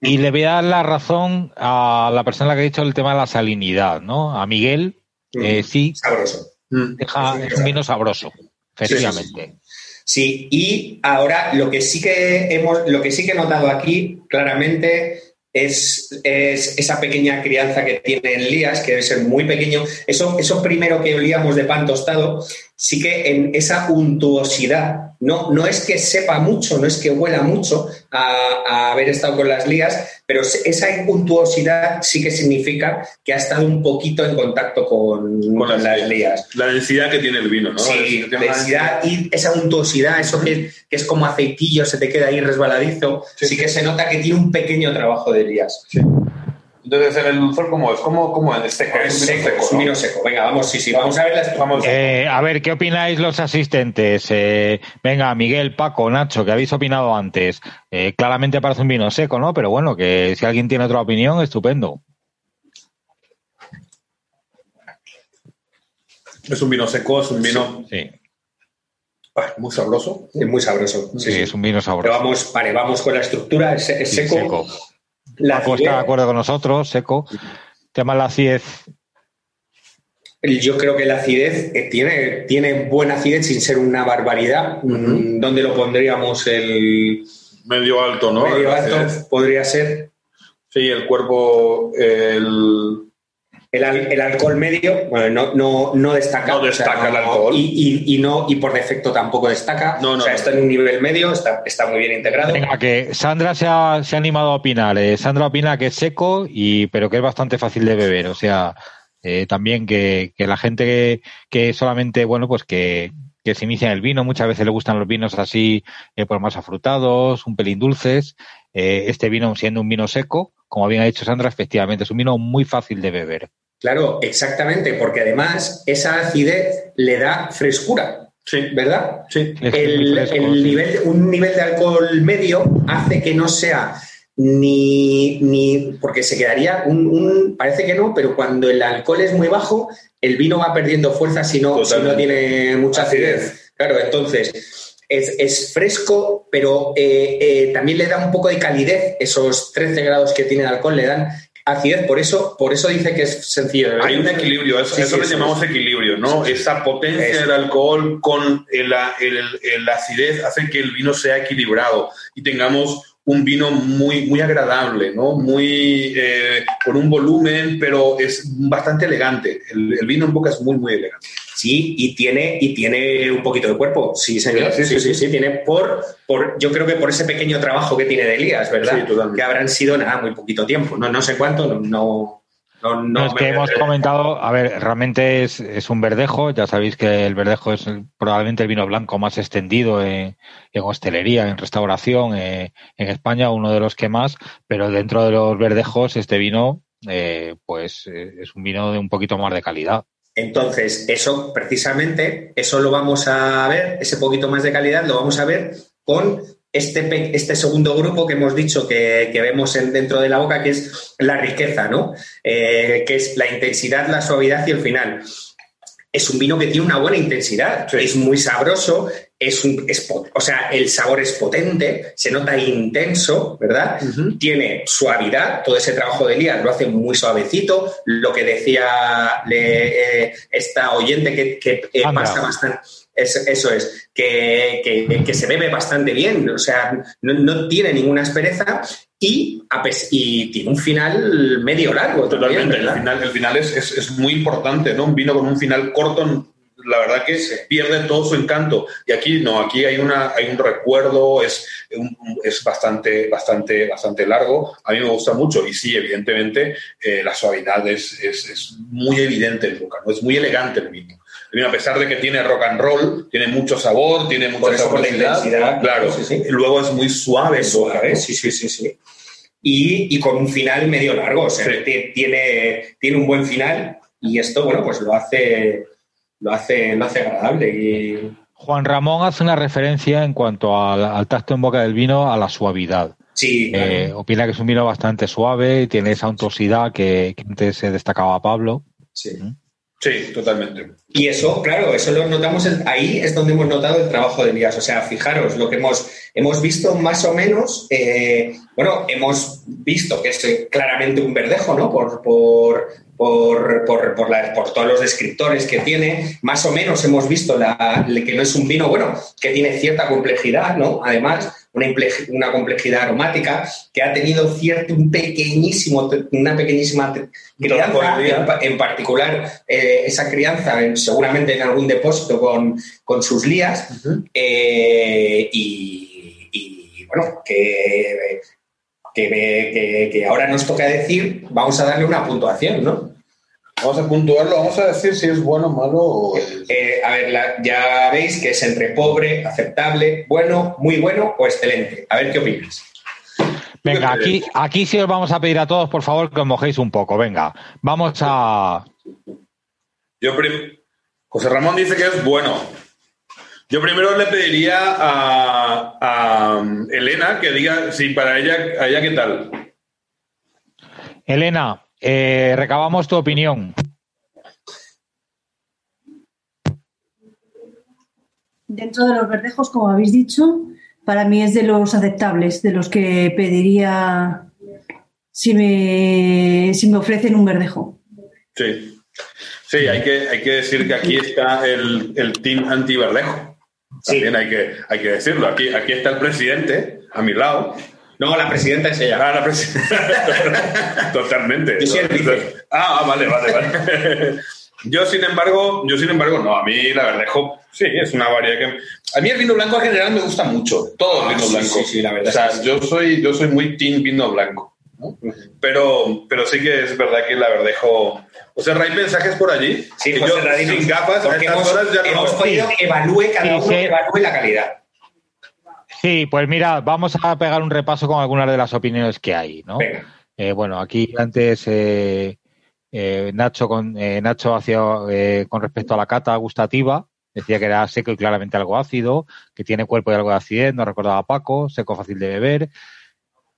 Y le voy a dar la razón a la persona que ha dicho el tema de la salinidad, ¿no? A Miguel, eh, sí. Sabroso. Deja, es un vino sabroso, efectivamente. Sí, y ahora lo que sí que hemos, lo que sí que he notado aquí claramente es, esa pequeña crianza que tiene Elías, que debe ser muy pequeño. Eso, eso primero que olíamos de pan tostado, sí que en esa untuosidad, no, no es que sepa mucho, no es que huela mucho a, haber estado con las lías, pero esa untuosidad sí que significa que ha estado un poquito en contacto con, las, lías. La densidad que tiene el vino, ¿no? Sí, la densidad y esa untuosidad, eso que, es como aceitillo, se te queda ahí resbaladizo, sí, que se nota que tiene un pequeño trabajo de lías. Sí. Entonces, en el dulzor, ¿cómo es? ¿Cómo, cómo es seco? Es seco, es un vino seco. Venga, vamos, sí, sí, vamos a ver las... Vamos. Eh, a ver, ¿qué opináis los asistentes? Eh, venga, Miguel, Paco, Nacho, que habéis opinado antes. Eh, claramente parece un vino seco, ¿no? Pero bueno, que si alguien tiene otra opinión, estupendo. Es un vino seco, es un vino... Sí. Ah, muy sabroso. Es muy sabroso. Sí, es un vino sabroso. Pero vamos, vale, vamos con la estructura, es, seco. seco. La está de acuerdo con nosotros, seco. Tema la acidez. Yo creo que la acidez eh, tiene, tiene buena acidez sin ser una barbaridad. Mm, ¿Dónde lo pondríamos? El medio alto, ¿no? Medio alto podría ser. Sí, el cuerpo, el, el, alcohol medio, bueno, no, no, destaca. No destaca el alcohol. Y, no, y por defecto tampoco destaca. No, no, o sea, está en un nivel medio, está, está muy bien integrado. Venga, que Sandra se ha, se ha animado a opinar. Eh, Sandra opina que es seco, y, pero que es bastante fácil de beber. O sea, eh, también que, la gente que, solamente, bueno, pues que, se inicia en el vino, muchas veces le gustan los vinos así, eh, pues más afrutados, un pelín dulces. este vino, siendo un vino seco, como bien ha dicho Sandra, efectivamente es un vino muy fácil de beber. Claro, exactamente, porque además esa acidez le da frescura. Sí. ¿Verdad? Sí. El, nivel, un nivel de alcohol medio hace que no sea ni, ni porque se quedaría un, parece que no, pero cuando el alcohol es muy bajo, el vino va perdiendo fuerza si no, si no tiene mucha acidez. Claro, entonces es, fresco, pero eh, eh, también le da un poco de calidez. Esos 13 grados que tiene el alcohol le dan acidez, por eso, por eso dice que es sencillo. Hay un equilibrio, eso, eso le llamamos equilibrio, ¿no? Esa potencia del alcohol con el, el, acidez hace que el vino sea equilibrado y tengamos un vino muy, muy agradable, ¿no? Muy, eh, con un volumen, pero es bastante elegante. El, vino en boca es muy, muy elegante. Sí, y tiene, y tiene un poquito de cuerpo. Sí, señor. Sí, sí, sí. sí, Tiene por, por, yo creo que por ese pequeño trabajo que tiene de Elías, ¿verdad? Sí, totalmente. Que habrán sido, nada, muy poquito tiempo. No, no sé cuánto, no no, es que hemos comentado, a ver, realmente es, un verdejo, ya sabéis que el verdejo es probablemente el vino blanco más extendido en, hostelería, en restauración, eh, en España, uno de los que más, pero dentro de los verdejos este vino, eh, pues eh, es un vino de un poquito más de calidad. Entonces, eso precisamente, eso lo vamos a ver, ese poquito más de calidad lo vamos a ver con este, este segundo grupo que hemos dicho que, vemos en, dentro de la boca, que es la riqueza, ¿no? Eh, que es la intensidad, la suavidad y el final. Es un vino que tiene una buena intensidad, es muy sabroso, es un, o sea, el sabor es potente, se nota intenso, ¿verdad? Tiene suavidad, todo ese trabajo de Elías lo hace muy suavecito, lo que decía eh, esta oyente que, que eh, pasa bastante eso es, que, se bebe bastante bien, o sea, no, tiene ninguna aspereza y, y, tiene un final medio largo. Totalmente, el final, el final es, muy importante, ¿no? Un vino con un final corto la verdad que pierde todo su encanto. Y aquí no, aquí hay, una, hay un recuerdo, es, es bastante, bastante, bastante largo. A mí me gusta mucho y sí, evidentemente, eh, la suavidad es, es, muy evidente en boca, ¿no? es muy elegante el vino a pesar de que tiene rock and roll, tiene mucho sabor, tiene mucha saborsidad. Claro, y luego es muy suave. suave, sí, sí, sí, sí. Y, con un final medio largo, o sea, tiene, tiene un buen final y esto, bueno, pues lo hace, lo hace, lo hace agradable. Y... Juan Ramón hace una referencia en cuanto al, tacto en boca del vino a la suavidad. Sí. Eh, opina que es un vino bastante suave, y tiene esa untuosidad que, que antes se destacaba Pablo. Sí. ¿Mm? Sí, totalmente. Y eso, claro, eso lo notamos, ahí es donde hemos notado el trabajo de Elías. O sea, fijaros, lo que hemos, hemos visto más o menos, eh, bueno, hemos visto que es eh, claramente un verdejo, ¿no? Por, por, por, por, por, todos los descriptores que tiene, más o menos hemos visto la, que no es un vino, bueno, que tiene cierta complejidad, ¿no? Además, una, complejidad aromática que ha tenido cierto, un pequeñísimo, una pequeñísima crianza, en, particular eh, esa crianza seguramente en algún depósito con, sus lías eh, y, bueno, que, que, ahora nos toca decir, vamos a darle una puntuación, ¿no? Vamos a puntuarlo, vamos a decir si es bueno, malo o... Eh, a ver, ya veis que es entre pobre, aceptable, bueno, muy bueno o excelente. A ver qué opinas. Venga, aquí, aquí sí os vamos a pedir a todos, por favor, que os mojéis un poco. Venga, vamos a... Yo José Ramón dice que es bueno. Yo primero le pediría a, um, Elena que diga si para ella, a ella qué tal. Elena, eh, recabamos tu opinión. Dentro de los verdejos, como habéis dicho, para mí es de los aceptables, de los que pediría si me, si me ofrecen un verdejo. Sí, sí, hay que, hay que decir que aquí está el, el team anti-verdejo. También hay, que, hay que decirlo. Aquí, aquí está el presidente a mi lado no, la presidenta es ella. Ah, la presidenta. Totalmente. Ah, ah, vale, vale, vale. yo, sin embargo, yo, sin embargo, no. A mí la verdejo, sí, es una variedad que. A mí el vino blanco en general me gusta mucho. Todo el vino blanco. Sí, sí, la verdad. O sea, yo soy, yo soy muy team vino blanco. Pero, pero sí que es verdad que la verdejo. O sea, hay mensajes por allí. Sí, que José yo, sin gafas, a estas horas ya hemos no. podido evalúe cada uno, evalúe la calidad. Sí, pues mira, vamos a pegar un repaso con algunas de las opiniones que hay, ¿no? Eh, bueno, aquí antes eh, eh, Nacho con Nacho hacía con respecto a la cata gustativa, decía que era seco y claramente algo ácido, que tiene cuerpo y algo de acidez, no recordaba Paco, seco fácil de beber.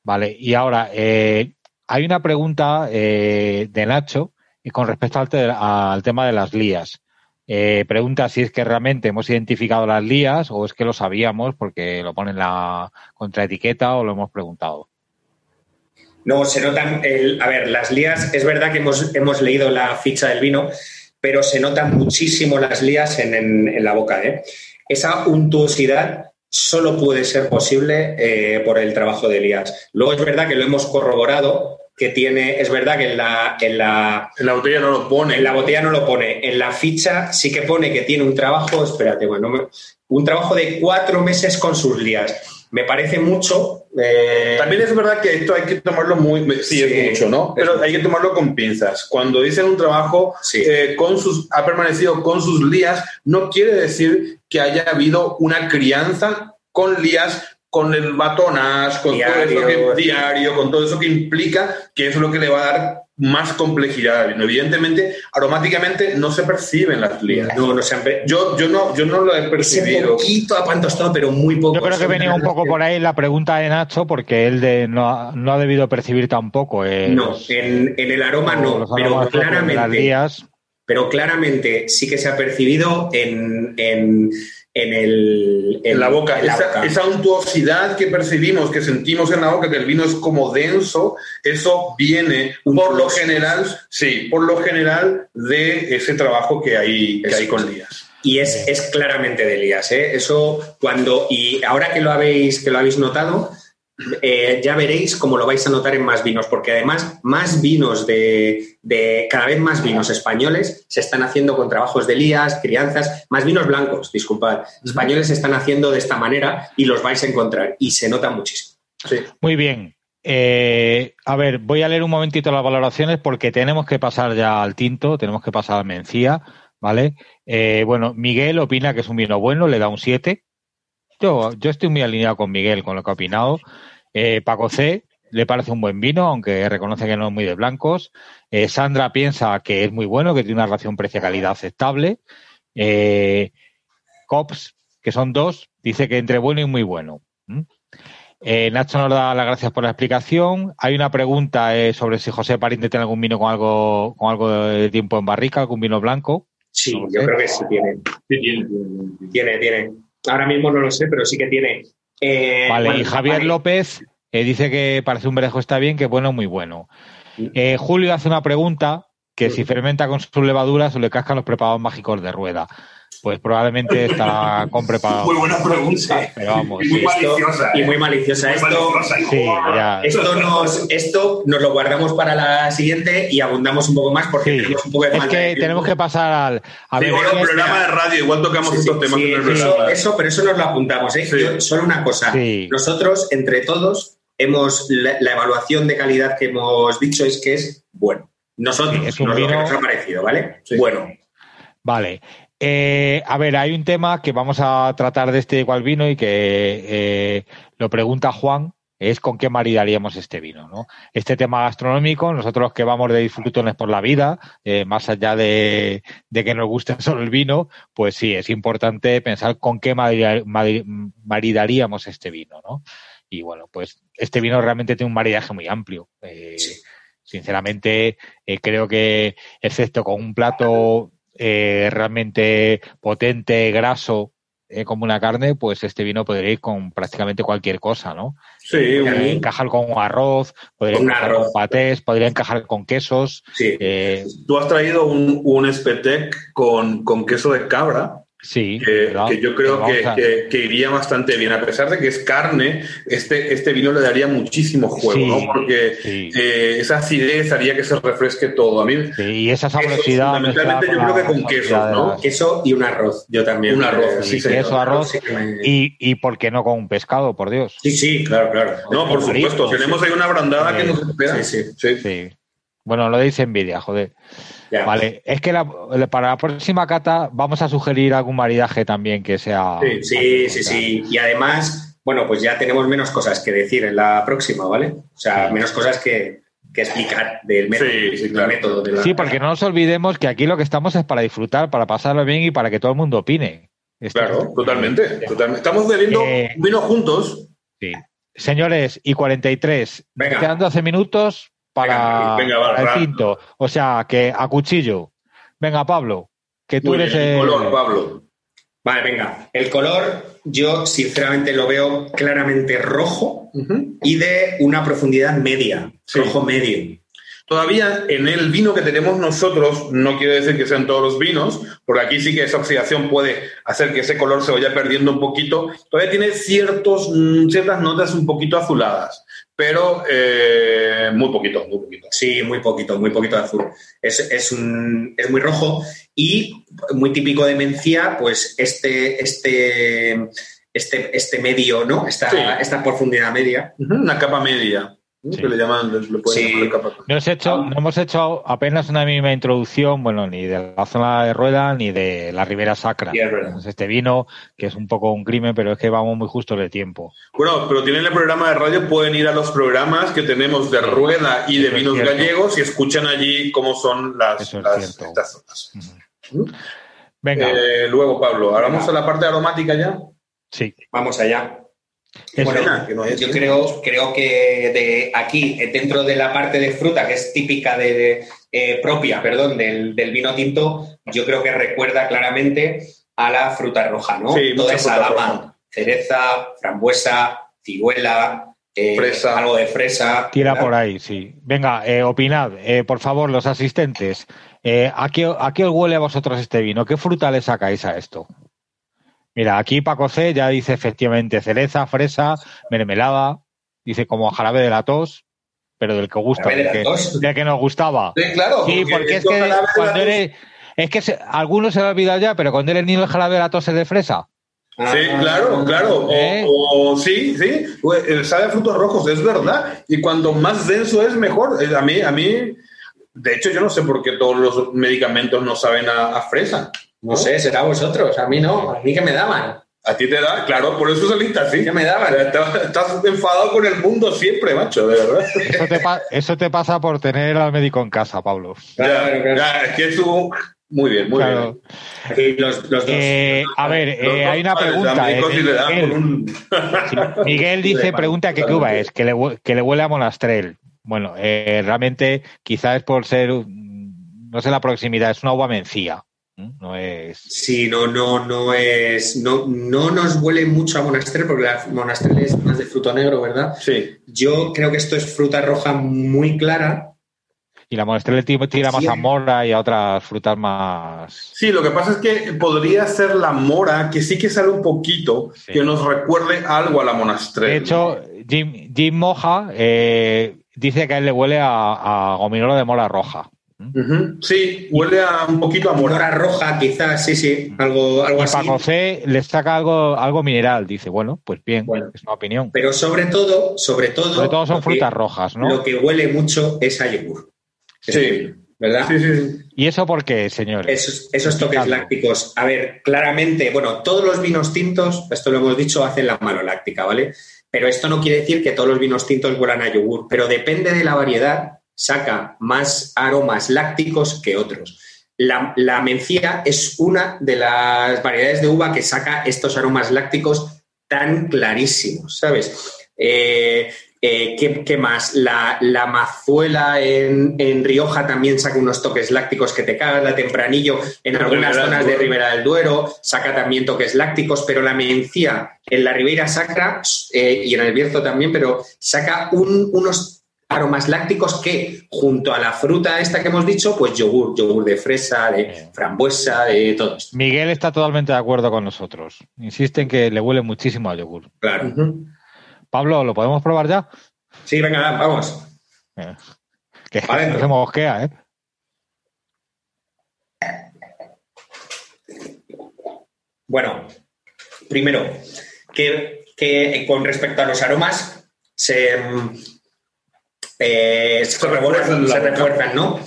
Vale, y ahora hay una pregunta de Nacho con respecto al tema de las lías. Eh, pregunta si es que realmente hemos identificado las lías o es que lo sabíamos porque lo ponen la contraetiqueta o lo hemos preguntado. No, se notan, a ver, las lías, es verdad que hemos, hemos, leído la ficha del vino, pero se notan muchísimo las lías en, la boca. ¿eh? Esa untuosidad solo puede ser posible eh, por el trabajo de Elías. Luego es verdad que lo hemos corroborado, que tiene, es verdad que en la, en la, En la botella no lo pone. en la botella no lo pone, en la ficha sí que pone que tiene un trabajo, espérate, bueno, un trabajo de cuatro meses con sus lías. Me parece mucho. eh, También es verdad que esto hay que tomarlo muy... Sí, Sí, es mucho, ¿no? Pero hay que tomarlo con pinzas. Cuando dicen un trabajo Sí. eh, con sus, ha permanecido con sus lías, no quiere decir que haya habido una crianza con lías, con el batonas, con todo eso Diario. que, diario, con todo eso que implica que eso es lo que le va a dar más complejidad al vino. Evidentemente, aromáticamente no se perciben las lías. no, no pe- Yo, yo, no, yo no lo he percibido. poquito a pan tostado, pero muy poco. Yo creo que venía un poco por ahí la pregunta de Nacho, porque él de, no, ha, no ha debido percibir tampoco. eh, No, en, en el aroma no, pero de las claramente, lías. pero claramente sí que se ha percibido en, en, en el, en la boca. en la esa, boca. esa untuosidad que percibimos, que sentimos en la boca, que el vino es como denso, eso viene por lo general, sí, por lo general de ese trabajo que hay, que hay con. Lías. Y es, es claramente de Elías, ¿eh? Eso cuando, y ahora que lo habéis, que lo habéis notado, eh, ya veréis cómo lo vais a notar en más vinos, porque además más vinos de, de- cada vez más vinos españoles se están haciendo con trabajos de Elías, crianzas, más vinos blancos, disculpad, españoles se están haciendo de esta manera y los vais a encontrar y se nota muchísimo. Sí. Muy bien. Eh, a ver, voy a leer un momentito las valoraciones porque tenemos que pasar ya al tinto, tenemos que pasar al Mencía, ¿vale? Eh, bueno, Miguel opina que es un vino bueno, le da un 7. Yo, yo estoy muy alineado con Miguel, con lo que ha opinado. Eh, Paco C le parece un buen vino, aunque reconoce que no es muy de blancos. Eh, Sandra piensa que es muy bueno, que tiene una relación precio-calidad aceptable. Eh, Cops, que son dos, dice que entre bueno y muy bueno. ¿Mm? Eh, Nacho nos da las gracias por la explicación. Hay una pregunta eh, sobre si José Pariente tiene algún vino con algo, con algo de tiempo en barrica, algún vino blanco. Sí, No yo sé. creo que sí tiene. Tiene, tiene. Ahora mismo no lo sé, pero sí que tiene. Eh, Vale, bueno, y Javier vale. López eh, dice que parece un berejo está bien, que bueno, muy bueno. Eh, Julio hace una pregunta que si fermenta con sus levaduras o le cascan los preparados mágicos de rueda. Pues probablemente está con preparados. Muy buena pregunta. Pero vamos, Y muy maliciosa. Y ¿eh? muy maliciosa. Muy Esto, maliciosa. Sí, ya. esto, nos, esto nos lo guardamos para la siguiente y abundamos un poco más porque Sí. tenemos un poco de Es de que tiempo. tenemos que pasar al. A Sí, ver, bueno, programa de radio, igual tocamos Sí, sí, estos temas sí, en el eso, programa. eso, pero eso nos lo apuntamos. ¿eh? Sí. Yo- solo una cosa. Sí. Nosotros, entre todos, hemos la, la evaluación de calidad que hemos dicho es que es bueno. Nosotros, Sí, es un nos- lo que nos ha parecido, ¿vale? Sí. Bueno. Vale. Eh, a ver, hay un tema que vamos a tratar de este igual vino y que eh, lo pregunta Juan, es con qué maridaríamos este vino, ¿no? Este tema gastronómico, nosotros que vamos de disfrutones por la vida, eh, más allá de, que nos guste solo el vino, pues sí, es importante pensar con qué marida- mari- maridaríamos este vino, ¿no? Y bueno, pues este vino realmente tiene un maridaje muy amplio. Sinceramente, creo que, excepto con un plato eh, realmente potente, graso, eh, como una carne, pues este vino podría ir con prácticamente cualquier cosa, ¿no? Sí, Muy Podría encajar con arroz, podría Con encajar arroz. con patés, podría encajar con quesos. Sí. eh, Tú has traído un, un espetec con, con queso de cabra, sí, que, yo creo que, a- que- que iría bastante bien. A pesar de que es carne, este, este vino le daría muchísimo juego, Sí, ¿no? Porque sí. eh, esa acidez haría que se refresque todo. A mí, Sí, y esa sabrosidad. fundamentalmente, yo creo que con de ¿no? las- Queso y un arroz. Yo también. Un arroz, sí, Sí, señor. queso, arroz me- y, y por qué no con un pescado, por Dios. Sí, sí, claro, claro. no, por supuesto, sí, tenemos ahí una brandada Sí, que nos espera. sí, sí. Sí. Sí. Bueno, lo dice envidia, joder. Ya. Vale, es que la- para la próxima cata vamos a sugerir algún maridaje también que sea. Sí, sí, sí. Y además, bueno, pues ya tenemos menos cosas que decir en la próxima, ¿vale? O sea, Sí. menos cosas que, que explicar del método. Sí, sí, del claro. método de la- Sí, porque no nos olvidemos que aquí lo que estamos es para disfrutar, para pasarlo bien y para que todo el mundo opine. Esto- Claro, totalmente, totalmente. Estamos bebiendo Eh, vino juntos. Sí. Señores, y 43. Venga. Quedan 12 minutos para, Venga, venga, va, para el va. tinto. O sea, que a cuchillo. Venga, Pablo, que tú Muy eres bien, el el. color, Pablo. Vale, venga. El color, yo sinceramente lo veo claramente rojo y de una profundidad media, Sí. rojo medio. Todavía en el vino que tenemos nosotros, no quiere decir que sean todos los vinos, porque aquí sí que esa oxidación puede hacer que ese color se vaya perdiendo un poquito. Todavía tiene ciertos, mm, ciertas notas un poquito azuladas, pero eh, muy poquito, muy poquito. Sí, muy poquito, muy poquito de azul. Es, es, un- es muy rojo y muy típico de Mencía, pues este, este, este, este medio, ¿no? Esta, Sí. esta profundidad media. Una capa media. Sí. que le llaman, le pueden Sí. llamar capa. No, hemos hecho, no hemos hecho apenas una mínima introducción, bueno, ni de la zona de Rueda ni de la Ribera Sacra. Sí, es verdad. Este vino, que es un poco un crimen, pero es que vamos muy justos de tiempo. Bueno, pero tienen el programa de radio, pueden ir a los programas que tenemos de rueda y de Eso vinos gallegos y escuchan allí cómo son las, es las- cierto. estas zonas. Venga, Eh, luego, Pablo, ¿ahora vamos a la parte aromática ya? sí. Vamos allá. Eso. Bueno, Venga, que no es, yo creo, creo que de aquí, eh, dentro de la parte de fruta, que es típica de, de, eh, propia, perdón, del, del vino tinto, yo creo que recuerda claramente a la fruta roja, ¿no? Sí, Toda esa gama, cereza, frambuesa, ciruela, eh, Fresa. algo de fresa. Tira ¿verdad? por ahí, sí. Venga, eh, opinad, eh, por favor, los asistentes. Eh, ¿a, qué, ¿A qué os huele a vosotros este vino? ¿Qué fruta le sacáis a esto? Mira, aquí Paco C ya dice efectivamente cereza, fresa, mermelada, dice como jarabe de la tos, pero del que gusta, del que, tos. del que nos gustaba. Sí, claro. Sí, porque es que cuando eres... Es que se, algunos se lo ha olvidado ya, pero cuando eres niño el jarabe de la tos es de fresa. Sí, Ah, claro, claro. O, ¿Eh? o- sí, sí. Pues, eh, Sabe a frutos rojos, es verdad. Y cuanto más denso es, mejor. Eh, A mí, a mí, de hecho, yo no sé por qué todos los medicamentos no saben a, a fresa. No sé, será vosotros, a mí no, a mí que me daban. A ti te da, claro, por eso saliste así. ¿Qué me daban? Estás, estás enfadado con el mundo siempre, macho, de verdad. Eso te, pa- eso te pasa por tener al médico en casa, Pablo. Claro, Ya, claro. ya, es que tú. Muy bien, muy Claro. bien. Aquí los, los dos. Eh, a ver, Los eh, dos hay una pregunta. eh, Miguel, con un- sí, Miguel dice, pregunta que qué uva es, que le, hue- que le huele a monastrel. Bueno, eh, realmente quizás es por ser, mm, no sé la proximidad, es una uva mencía. ¿M? No es... Sí, no, no, no es. No, no nos huele mucho a monastrel, porque la monastrel es más de fruto negro, ¿verdad? Sí. Yo creo que esto es fruta roja muy clara. Y la monastrel tira, tira más Sí. a mora y a otras frutas más... Sí, lo que pasa es que podría ser la mora, que sí que sale un poquito, Sí. que nos recuerde algo a la monastrel. De hecho, Jim, Jim Moja eh, dice que a él le huele a, a gominolo de mora roja. Sí, huele a un poquito a Mora mora. roja, quizás, sí, sí, algo, algo Y así. Paco C le saca algo, algo mineral. Dice, bueno, pues bien, Bueno. es una opinión. Pero sobre todo, sobre todo. Sobre todo son que- frutas rojas, ¿no? Lo que huele mucho es a yogur. Sí. ¿Verdad? Sí, sí. ¿Y eso por qué, señores? Esos, esos toques lácticos. A ver, claramente, bueno, todos los vinos tintos, esto lo hemos dicho, hacen la maloláctica, ¿vale? Pero esto no quiere decir que todos los vinos tintos huelan a yogur, pero depende de la variedad, saca más aromas lácticos que otros. La, la mencía es una de las variedades de uva que saca estos aromas lácticos tan clarísimos, ¿sabes? Eh, eh, ¿qué, qué más? La, la mazuela en, en Rioja también saca unos toques lácticos que te cagas, la tempranillo en algunas Ribera zonas de. Ribera del Duero saca también toques lácticos, pero la mencía en la Ribeira Sacra eh, y en el Bierzo también, pero saca un- unos aromas lácticos que junto a la fruta esta que hemos dicho, pues yogur, yogur de fresa, de frambuesa, de todo esto. Miguel está totalmente de acuerdo con nosotros. Insiste en que le huele muchísimo a yogur. Claro. Pablo, ¿lo podemos probar ya? Sí, venga, vamos. Que no se mosquea, ¿eh? Bueno, primero, que, que con respecto a los aromas, se, eh, se, refuerzan, se refuerzan, ¿no?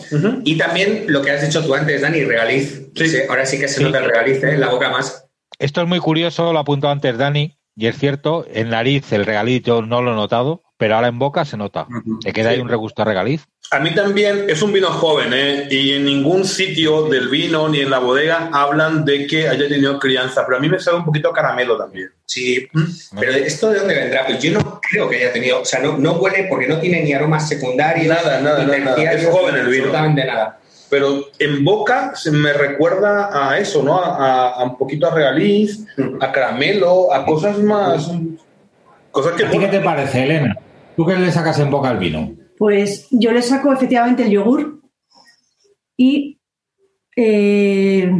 Y también lo que has dicho tú antes, Dani, regaliz. Sí. Ahora sí que se Sí. nota el regaliz ¿eh? en la boca más. Esto es muy curioso, lo apuntó antes Dani, y es cierto, en nariz el regaliz yo no lo he notado, pero ahora en boca se nota. Te queda ahí un regusto a regaliz. A mí también es un vino joven, ¿eh? Y en ningún sitio del vino ni en la bodega hablan de que haya tenido crianza, pero a mí me sabe un poquito a caramelo también. Sí, pero ¿esto de dónde vendrá? Pues yo no creo que haya tenido, o sea, no, no huele porque no tiene ni aromas secundarios, Nada, nada, nada, nada. Es joven el vino. Absolutamente nada. Pero en boca se me recuerda a eso, ¿no? A, a un poquito a regaliz, a caramelo, a cosas más. Cosas que. ¿A ti qué te parece, Elena? ¿Tú qué le sacas en boca al vino? Pues yo le saco efectivamente el yogur y eh,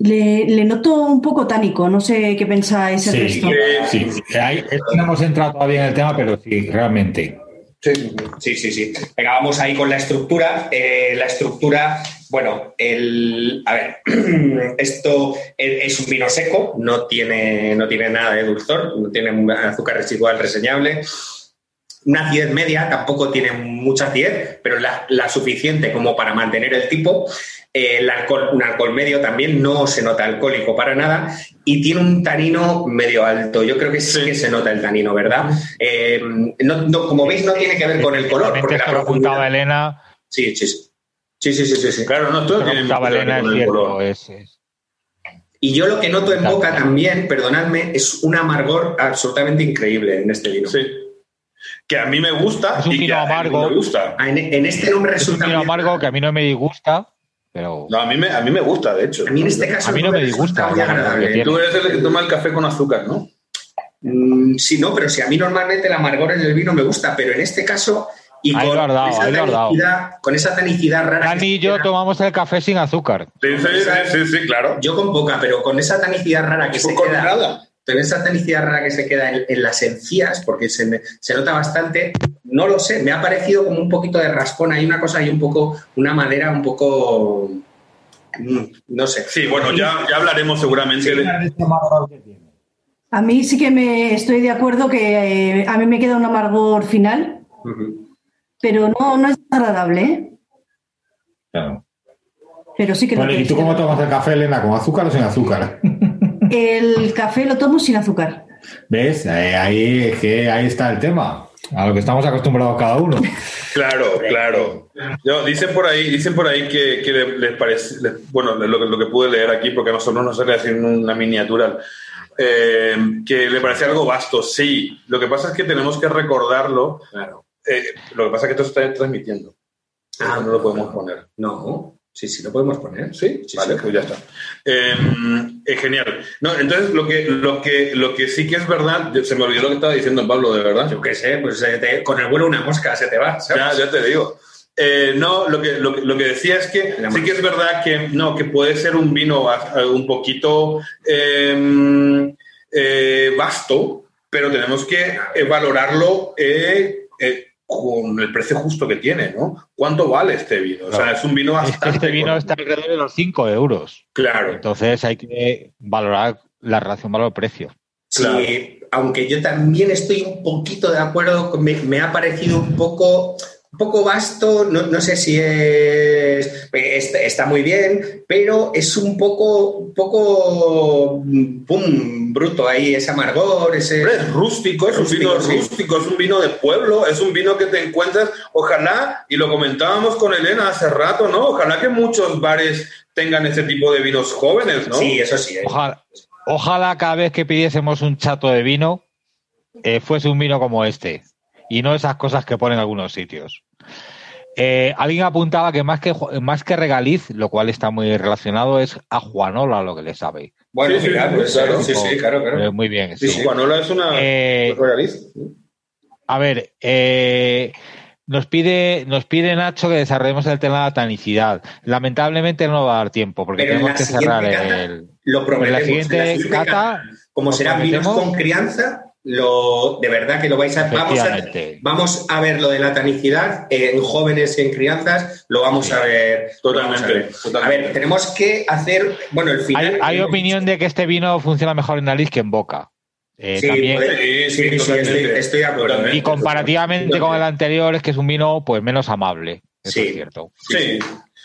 le, le noto un poco tánico. No sé qué pensáis el Sí, resto. sí, sí. Ahí- que no hemos entrado todavía en el tema, pero sí, realmente. Sí, sí, sí. Venga, vamos ahí con la estructura. Eh, la estructura, bueno, el, a ver, esto es un vino seco, no tiene, no tiene nada de dulzor, no tiene azúcar residual reseñable. Una acidez media, tampoco tiene mucha acidez, pero la, la suficiente como para mantener el tipo. El alcohol, un alcohol medio también, no se nota alcohólico para nada y tiene un tanino medio alto. Yo creo que sí, que se nota el tanino, ¿verdad? Eh, no- no, como veis, no tiene que ver con el color, porque la profundidad... Elena. Sí, sí, sí. Sí, sí, sí, sí. Claro, no, tiene Elena, con el color. Es, es- Y yo lo que noto en boca también, perdonadme, es un amargor absolutamente increíble en este vino. Sí. Que a mí me gusta Es un y que vino a amargo. me gusta. Ah, En, en este no me es un resulta vino amargo que a mí no me disgusta, pero No, a mí me, a mí me gusta, de hecho. A mí en este caso A mí no me disgusta, muy agradable. Tú eres el que toma el café con azúcar, ¿no? Mm, sí, no, pero si a mí normalmente el amargor en el vino me gusta, pero en este caso y Ahí con, lo has dado, esa ahí lo has dado. tanicidad, con esa tanicidad rara. que Dani y se yo tomamos el café sin azúcar. Sí, sí, sí, sí, sí, claro. Yo con poca, pero con esa tanicidad rara que se Con queda. nada. Con esa tanicidad rara que se queda en, en las encías, porque se, me- se nota bastante, no lo sé, me ha parecido como un poquito de raspón, hay una cosa ahí un poco, una madera un poco, mm, no sé. Sí, bueno, ya, ya hablaremos seguramente de... A mí sí que me estoy de acuerdo que eh, a mí me queda un amargor final, pero no, no es agradable, ¿eh? Claro. Pero sí que Bueno, ¿y tú cómo tomas el café, Elena? ¿Con azúcar o sin azúcar? El café lo tomo sin azúcar. ¿Ves? Eh, ahí, es que ahí está el tema. A lo que estamos acostumbrados cada uno. Claro, claro. Yo, dicen por ahí, dicen por ahí que, que le- les parece, les- bueno, lo, que- lo que pude leer aquí, porque a nosotros nos sale así en una miniatura, eh, que le parece algo vasto. Sí, lo que pasa es que tenemos que recordarlo. Claro. Eh, lo que pasa es que esto se está transmitiendo. Ah, no lo podemos poner. No, sí, sí, lo podemos poner. Sí, Sí, vale, sí. pues ya está. Eh, eh, genial. No, entonces lo que, lo que, lo que sí que es verdad, se me olvidó lo que estaba diciendo Pablo, de verdad. Yo qué sé, pues eh, te- con el vuelo una mosca se te va, ¿sabes? Ya, ya te digo. Eh, no, lo que, lo, lo que decía es que La sí que es verdad que no, que puede ser un vino a- un poquito eh, eh, vasto, pero tenemos que eh, valorarlo eh, eh, con el precio justo que tiene, ¿no? ¿Cuánto vale este vino? O sea, es un vino bastante. este vino está alrededor de los 5 euros. Claro. Entonces hay que valorar la relación valor-precio. Sí, Claro. aunque yo también estoy un poquito de acuerdo, me ha parecido un poco, un poco vasto, no, no sé si es, está, está muy bien, pero es un poco, un poco, mm, pum, bruto ahí, ese amargor, ese... Es rústico, es un vino sí. rústico, es un vino de pueblo, es un vino que te encuentras, ojalá, y lo comentábamos con Elena hace rato, ¿no? Ojalá que muchos bares tengan ese tipo de vinos jóvenes, ¿no? Sí, eso sí. ¿eh? Ojalá, ojalá cada vez que pidiésemos un chato de vino eh, fuese un vino como este y no esas cosas que ponen en algunos sitios. Eh, alguien apuntaba que más que más que regaliz, lo cual está muy relacionado, es a Juanola lo que le sabe. Bueno, Sí, sí, pues, claro. sí, sí, claro, claro. Eh, muy bien. Sí, sí. Juanola es una Eh, royalista. A ver, eh, nos pide, nos pide Nacho que desarrollemos el tema de la tanicidad. Lamentablemente no va a dar tiempo porque Pero tenemos la que cerrar siguiente cata, el. Lo prometemos. En la En siguiente cata, como ¿lo serán vinos con crianza, lo, de verdad que lo vais a... Vamos a, Efectivamente. vamos a ver lo de la tanicidad en jóvenes y en crianzas, lo vamos a ver. vamos a Totalmente, ver. totalmente. A ver, tenemos que hacer, bueno, el final... Hay, hay opinión de que este vino funciona mejor en nariz que en boca. Eh, Sí, también, puede- Sí, sí, sí, sí, totalmente. estoy, estoy de acuerdo. Totalmente. y comparativamente con el anterior es que es un vino pues menos amable. Eso Sí. es cierto. Sí,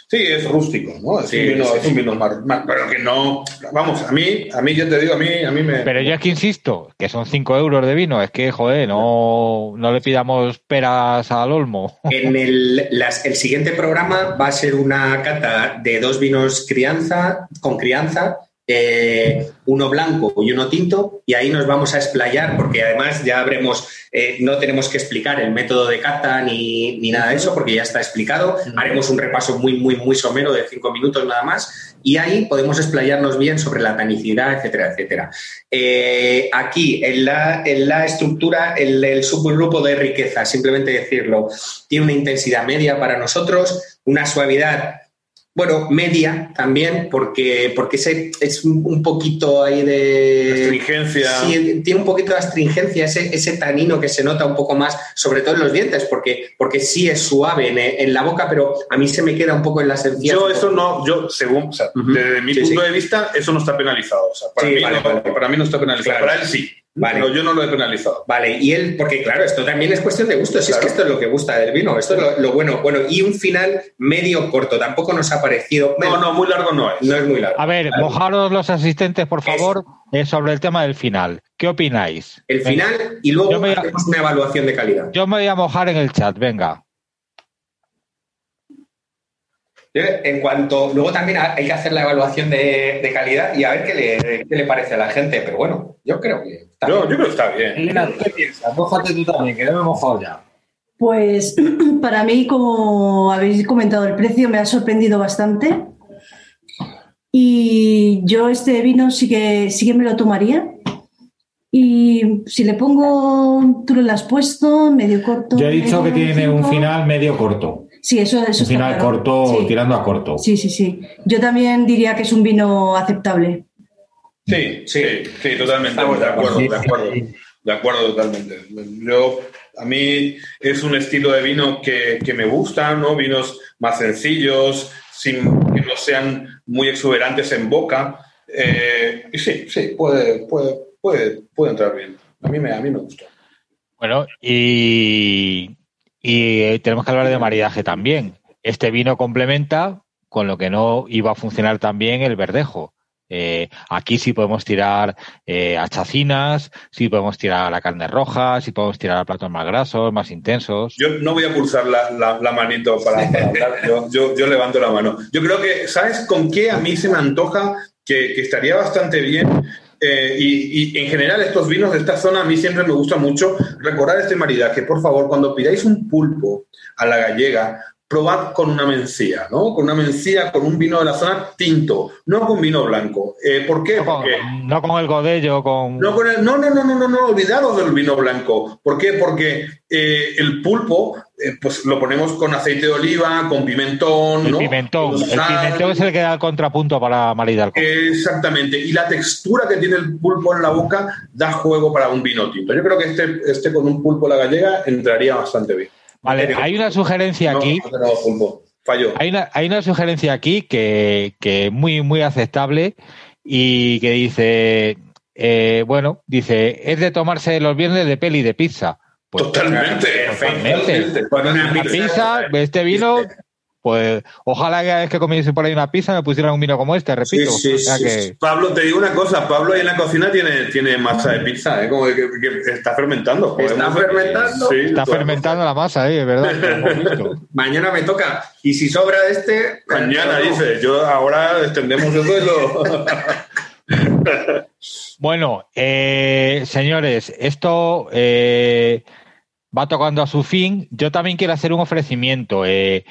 sí, es rústico, ¿no? Es Sí, un vino, sí, es un vino más, más- pero que no, vamos, a mí, a mí, yo te digo, a mí, a mí me... Pero yo es que insisto, que son 5 euros de vino. Es que, joder, no, no le pidamos peras al olmo. En el, las- el siguiente programa va a ser una cata de dos vinos crianza, con crianza, eh, uno blanco y uno tinto, y ahí nos vamos a explayar, porque además ya habremos, eh, no tenemos que explicar el método de cata ni, ni, nada de eso, porque ya está explicado. Haremos un repaso muy, muy, muy somero de cinco minutos nada más, y ahí podemos explayarnos bien sobre la tanicidad, etcétera, etcétera. Eh, aquí, en la, en la estructura, el, el subgrupo de riqueza, simplemente decirlo, tiene una intensidad media para nosotros, una suavidad bueno, media también, porque, porque ese es un poquito ahí de... Astringencia. Sí, tiene un poquito de astringencia, ese, ese tanino que se nota un poco más, sobre todo en los dientes, porque, porque sí es suave en, en la boca, pero a mí se me queda un poco en las encías. Yo eso no, yo según, o sea, uh -huh. desde mi sí, punto sí. de vista, eso no está penalizado. O sea, para, sí, mí, vale, no, vale. para mí no está penalizado, claro. para él sí. Vale. Pero yo no lo he penalizado. Vale, y él, porque claro, esto también es cuestión de gusto, si claro. es que esto es lo que gusta del vino, esto es lo, lo, bueno. Bueno, y un final medio corto, tampoco nos ha parecido. No, no, muy largo no es. No es muy largo. A ver, ¿vale? mojaros los asistentes, por favor, sobre el tema del final. ¿Qué opináis? El venga. final y luego hacemos una evaluación de calidad. Yo me voy a mojar en el chat, venga. En cuanto, luego también hay que hacer la evaluación de, de calidad y a ver qué le, qué le, parece a la gente, pero bueno, yo creo que está yo, bien. Yo creo que está bien. Elena, ¿qué piensas? Mójate tú también, que no me he mojado ya. Pues para mí, como habéis comentado, el precio me ha sorprendido bastante. Y yo este vino sí que, sí que me lo tomaría. Y si le pongo, tú lo has puesto, medio corto. Yo he dicho que tiene cinco. un final medio corto. Sí, eso, eso un final claro. corto, sí. tirando a corto. Sí, sí, sí. Yo también diría que es un vino aceptable. Sí, sí, sí, totalmente. Estamos de acuerdo, de acuerdo. De acuerdo totalmente. Yo, a mí es un estilo de vino que, que me gusta, ¿no? Vinos más sencillos, sin que no sean muy exuberantes en boca. Eh, y sí, sí, puede, puede, puede, puede entrar bien. A mí me, a mí me gusta. Bueno, y y tenemos que hablar de maridaje también. Este vino complementa con lo que no iba a funcionar también el verdejo. Eh, aquí sí podemos tirar eh, a chacinas, sí podemos tirar a la carne roja, sí podemos tirar a platos más grasos, más intensos. Yo no voy a pulsar la, la, la manito para, para hablar, yo, yo, yo, levanto la mano. Yo creo que, ¿sabes con qué a mí se me antoja que, que estaría bastante bien? Eh, y, y, en general estos vinos de esta zona a mí siempre me gusta mucho recordar este maridaje. Por favor, cuando pidáis un pulpo a la gallega, probad con una mencía, ¿no? Con una mencía, con un vino de la zona tinto, no con vino blanco. Eh, ¿Por qué? No con, Porque no con el godello, con... No, con el, no, no, no, no, no, no, olvidaros del vino blanco. ¿Por qué? Porque eh, el pulpo, eh, pues lo ponemos con aceite de oliva, con pimentón, el ¿no? Pimentón. El pimentón es el que da el contrapunto para maridar. Exactamente. Y la textura que tiene el pulpo en la boca da juego para un vino tinto. Yo creo que este, este con un pulpo a la gallega entraría bastante bien. Vale, hay una sugerencia aquí. No, no, pulpo. Falló. Hay una, hay una sugerencia aquí que, que muy, muy aceptable y que dice, eh, bueno, dice, es de tomarse los viernes de peli de pizza. Pues, totalmente, totalmente. Una pizza, pizza, este vino, pues ojalá que vez que comiese por ahí una pizza me pusieran un vino como este, repito. Sí, sí, o sea sí, que... Pablo, te digo una cosa, Pablo ahí en la cocina tiene, tiene masa de pizza, ¿eh? como que, que está fermentando. Joder, está fermentando. Sí, está fermentando la masa, ¿eh? es verdad. Mañana me toca. Y si sobra este... Mañana, no. dice. Yo ahora extendemos el duelo. bueno, eh, señores, esto... Eh, va tocando a su fin. Yo también quiero hacer un ofrecimiento. Eh,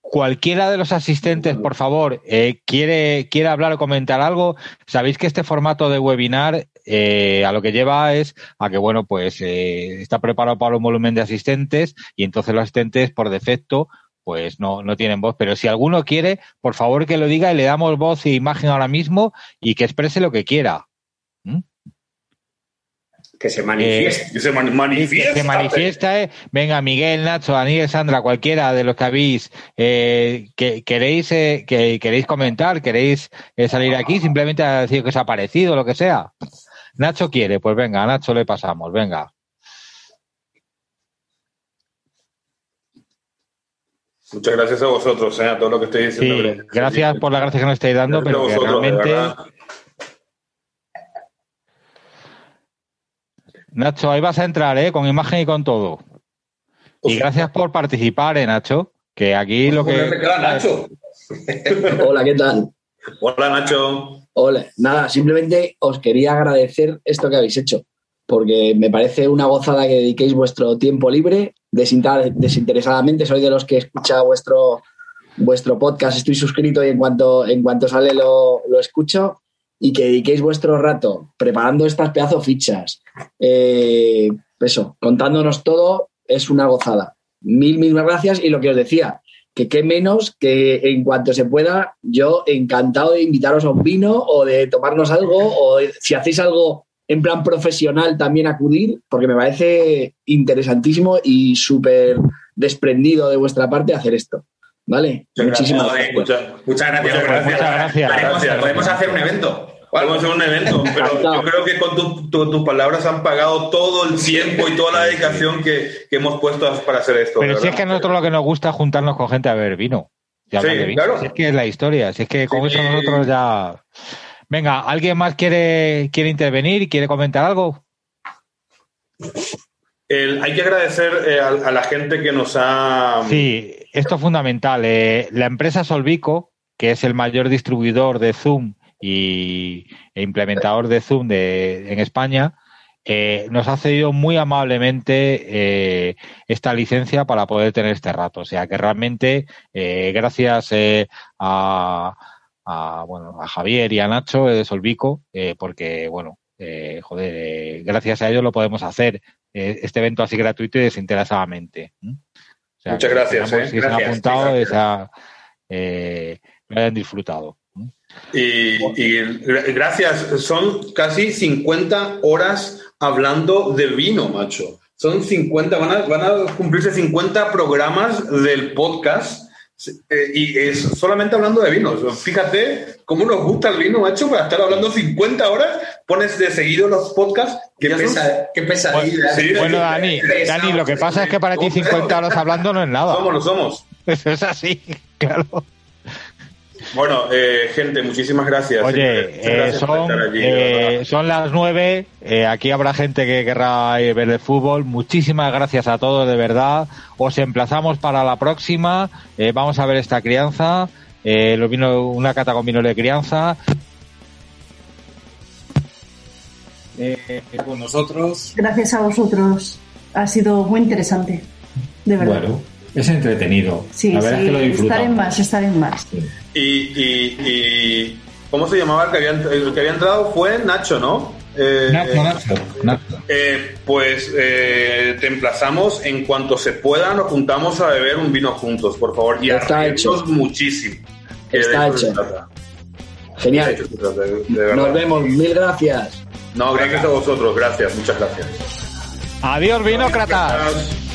cualquiera de los asistentes, por favor, eh, quiere, quiere hablar o comentar algo, sabéis que este formato de webinar eh, a lo que lleva es a que, bueno, pues está preparado para un volumen de asistentes y entonces los asistentes, por defecto, pues no, no tienen voz. Pero si alguno quiere, por favor que lo diga y le damos voz e imagen ahora mismo y que exprese lo que quiera. ¿Mm? que se manifieste. Eh, que se man manifiesta. Que se manifiesta. Eh. Venga, Miguel, Nacho, Aníbal, Sandra, cualquiera de los que habéis, eh, que queréis, eh, que queréis comentar, queréis eh, salir aquí, simplemente a decir que os ha parecido, lo que sea. Nacho quiere, pues venga, a Nacho le pasamos, venga. Muchas gracias a vosotros, eh, a todo lo que estáis diciendo. Sí, gracias por la gracia que nos estáis dando, pero que realmente Nacho, ahí vas a entrar, ¿eh? Con imagen y con todo. Y gracias por participar, ¿eh, Nacho? Que aquí lo que... Nacho. Hola, ¿qué tal? Hola, Nacho. Hola, nada, simplemente os quería agradecer esto que habéis hecho, porque me parece una gozada que dediquéis vuestro tiempo libre desinter- desinteresadamente. Soy de los que escucha vuestro, vuestro podcast, estoy suscrito y en cuanto, en cuanto sale lo, lo escucho. Y que dediquéis vuestro rato preparando estas pedazos fichas, eh, eso, contándonos todo, es una gozada. Mil, mil gracias. Y lo que os decía, que qué menos que en cuanto se pueda, yo encantado de invitaros a un vino o de tomarnos algo o si hacéis algo en plan profesional también acudir, porque me parece interesantísimo y súper desprendido de vuestra parte hacer esto. ¿Vale? Muchas Muchísimas gracias. muchas, muchas gracias. Muchas gracias. Muchas gracias. Podemos, Gracias. podemos hacer un evento. A hacer un evento, pero yo creo que con tu- tu- tus palabras han pagado todo el tiempo y toda la dedicación que, que hemos puesto para hacer esto. Pero si es que a nosotros lo que nos gusta es juntarnos con gente a beber vino. Sí, vino. claro. Si es que es la historia. Si es que con Sí. eso nosotros ya. Venga, ¿alguien más quiere, quiere intervenir? ¿Quiere comentar algo? El- hay que agradecer eh, a, la gente que nos ha... Sí, esto es fundamental. Eh, la empresa Solvico, que es el mayor distribuidor de Zoom y, e implementador de Zoom de, en España, eh, nos ha cedido muy amablemente eh, esta licencia para poder tener este rato. O sea que realmente, eh, gracias a, a, bueno, a Javier y a Nacho de Solvico, porque, bueno, joder, gracias a ellos lo podemos hacer eh, este evento así gratuito y desinteresadamente. O sea, Muchas gracias, esperamos eh. que se han Gracias, apuntado gracias. se ha- eh, lo hayan disfrutado. Y, y gra- gracias, son casi 50 horas hablando de vino, macho. Son 50, van a, van a cumplirse 50 programas del podcast eh, y es solamente hablando de vinos. Fíjate cómo nos gusta el vino, macho, para estar hablando 50 horas. Pones de seguido los podcasts. Qué, pesa- qué pesadilla. Sí, Bueno, Dani, Dani, lo que pasa es que para ti 50 horas hablando no es nada. Somos, lo somos. Eso es así, claro. Bueno, eh, gente, muchísimas gracias. Oye, eh, gracias son, allí, eh, verdad. son las nueve. eh, aquí habrá gente que querrá ver el fútbol. Muchísimas gracias a todos, de verdad. Os emplazamos para la próxima. Eh, vamos a ver esta crianza. Eh, los vino, una cata con vino de crianza. Eh, con nosotros, Gracias a vosotros. Ha sido muy interesante. De verdad. bueno, es entretenido. sí, la verdad sí. es que lo estar en más, estar en más. Y, y, y- ¿cómo se llamaba el que había, ent- el que había entrado? Fue Nacho, ¿no? Eh, Nacho, eh, Nacho, Nacho. eh, pues eh, te emplazamos en cuanto se pueda, nos juntamos a beber un vino juntos, por favor. Y Está hecho. muchísimo. Está hecho. Genial. de- de verdad. Nos vemos. Mil gracias. No, gracias a vosotros, gracias, muchas gracias. Adiós, vinócratas.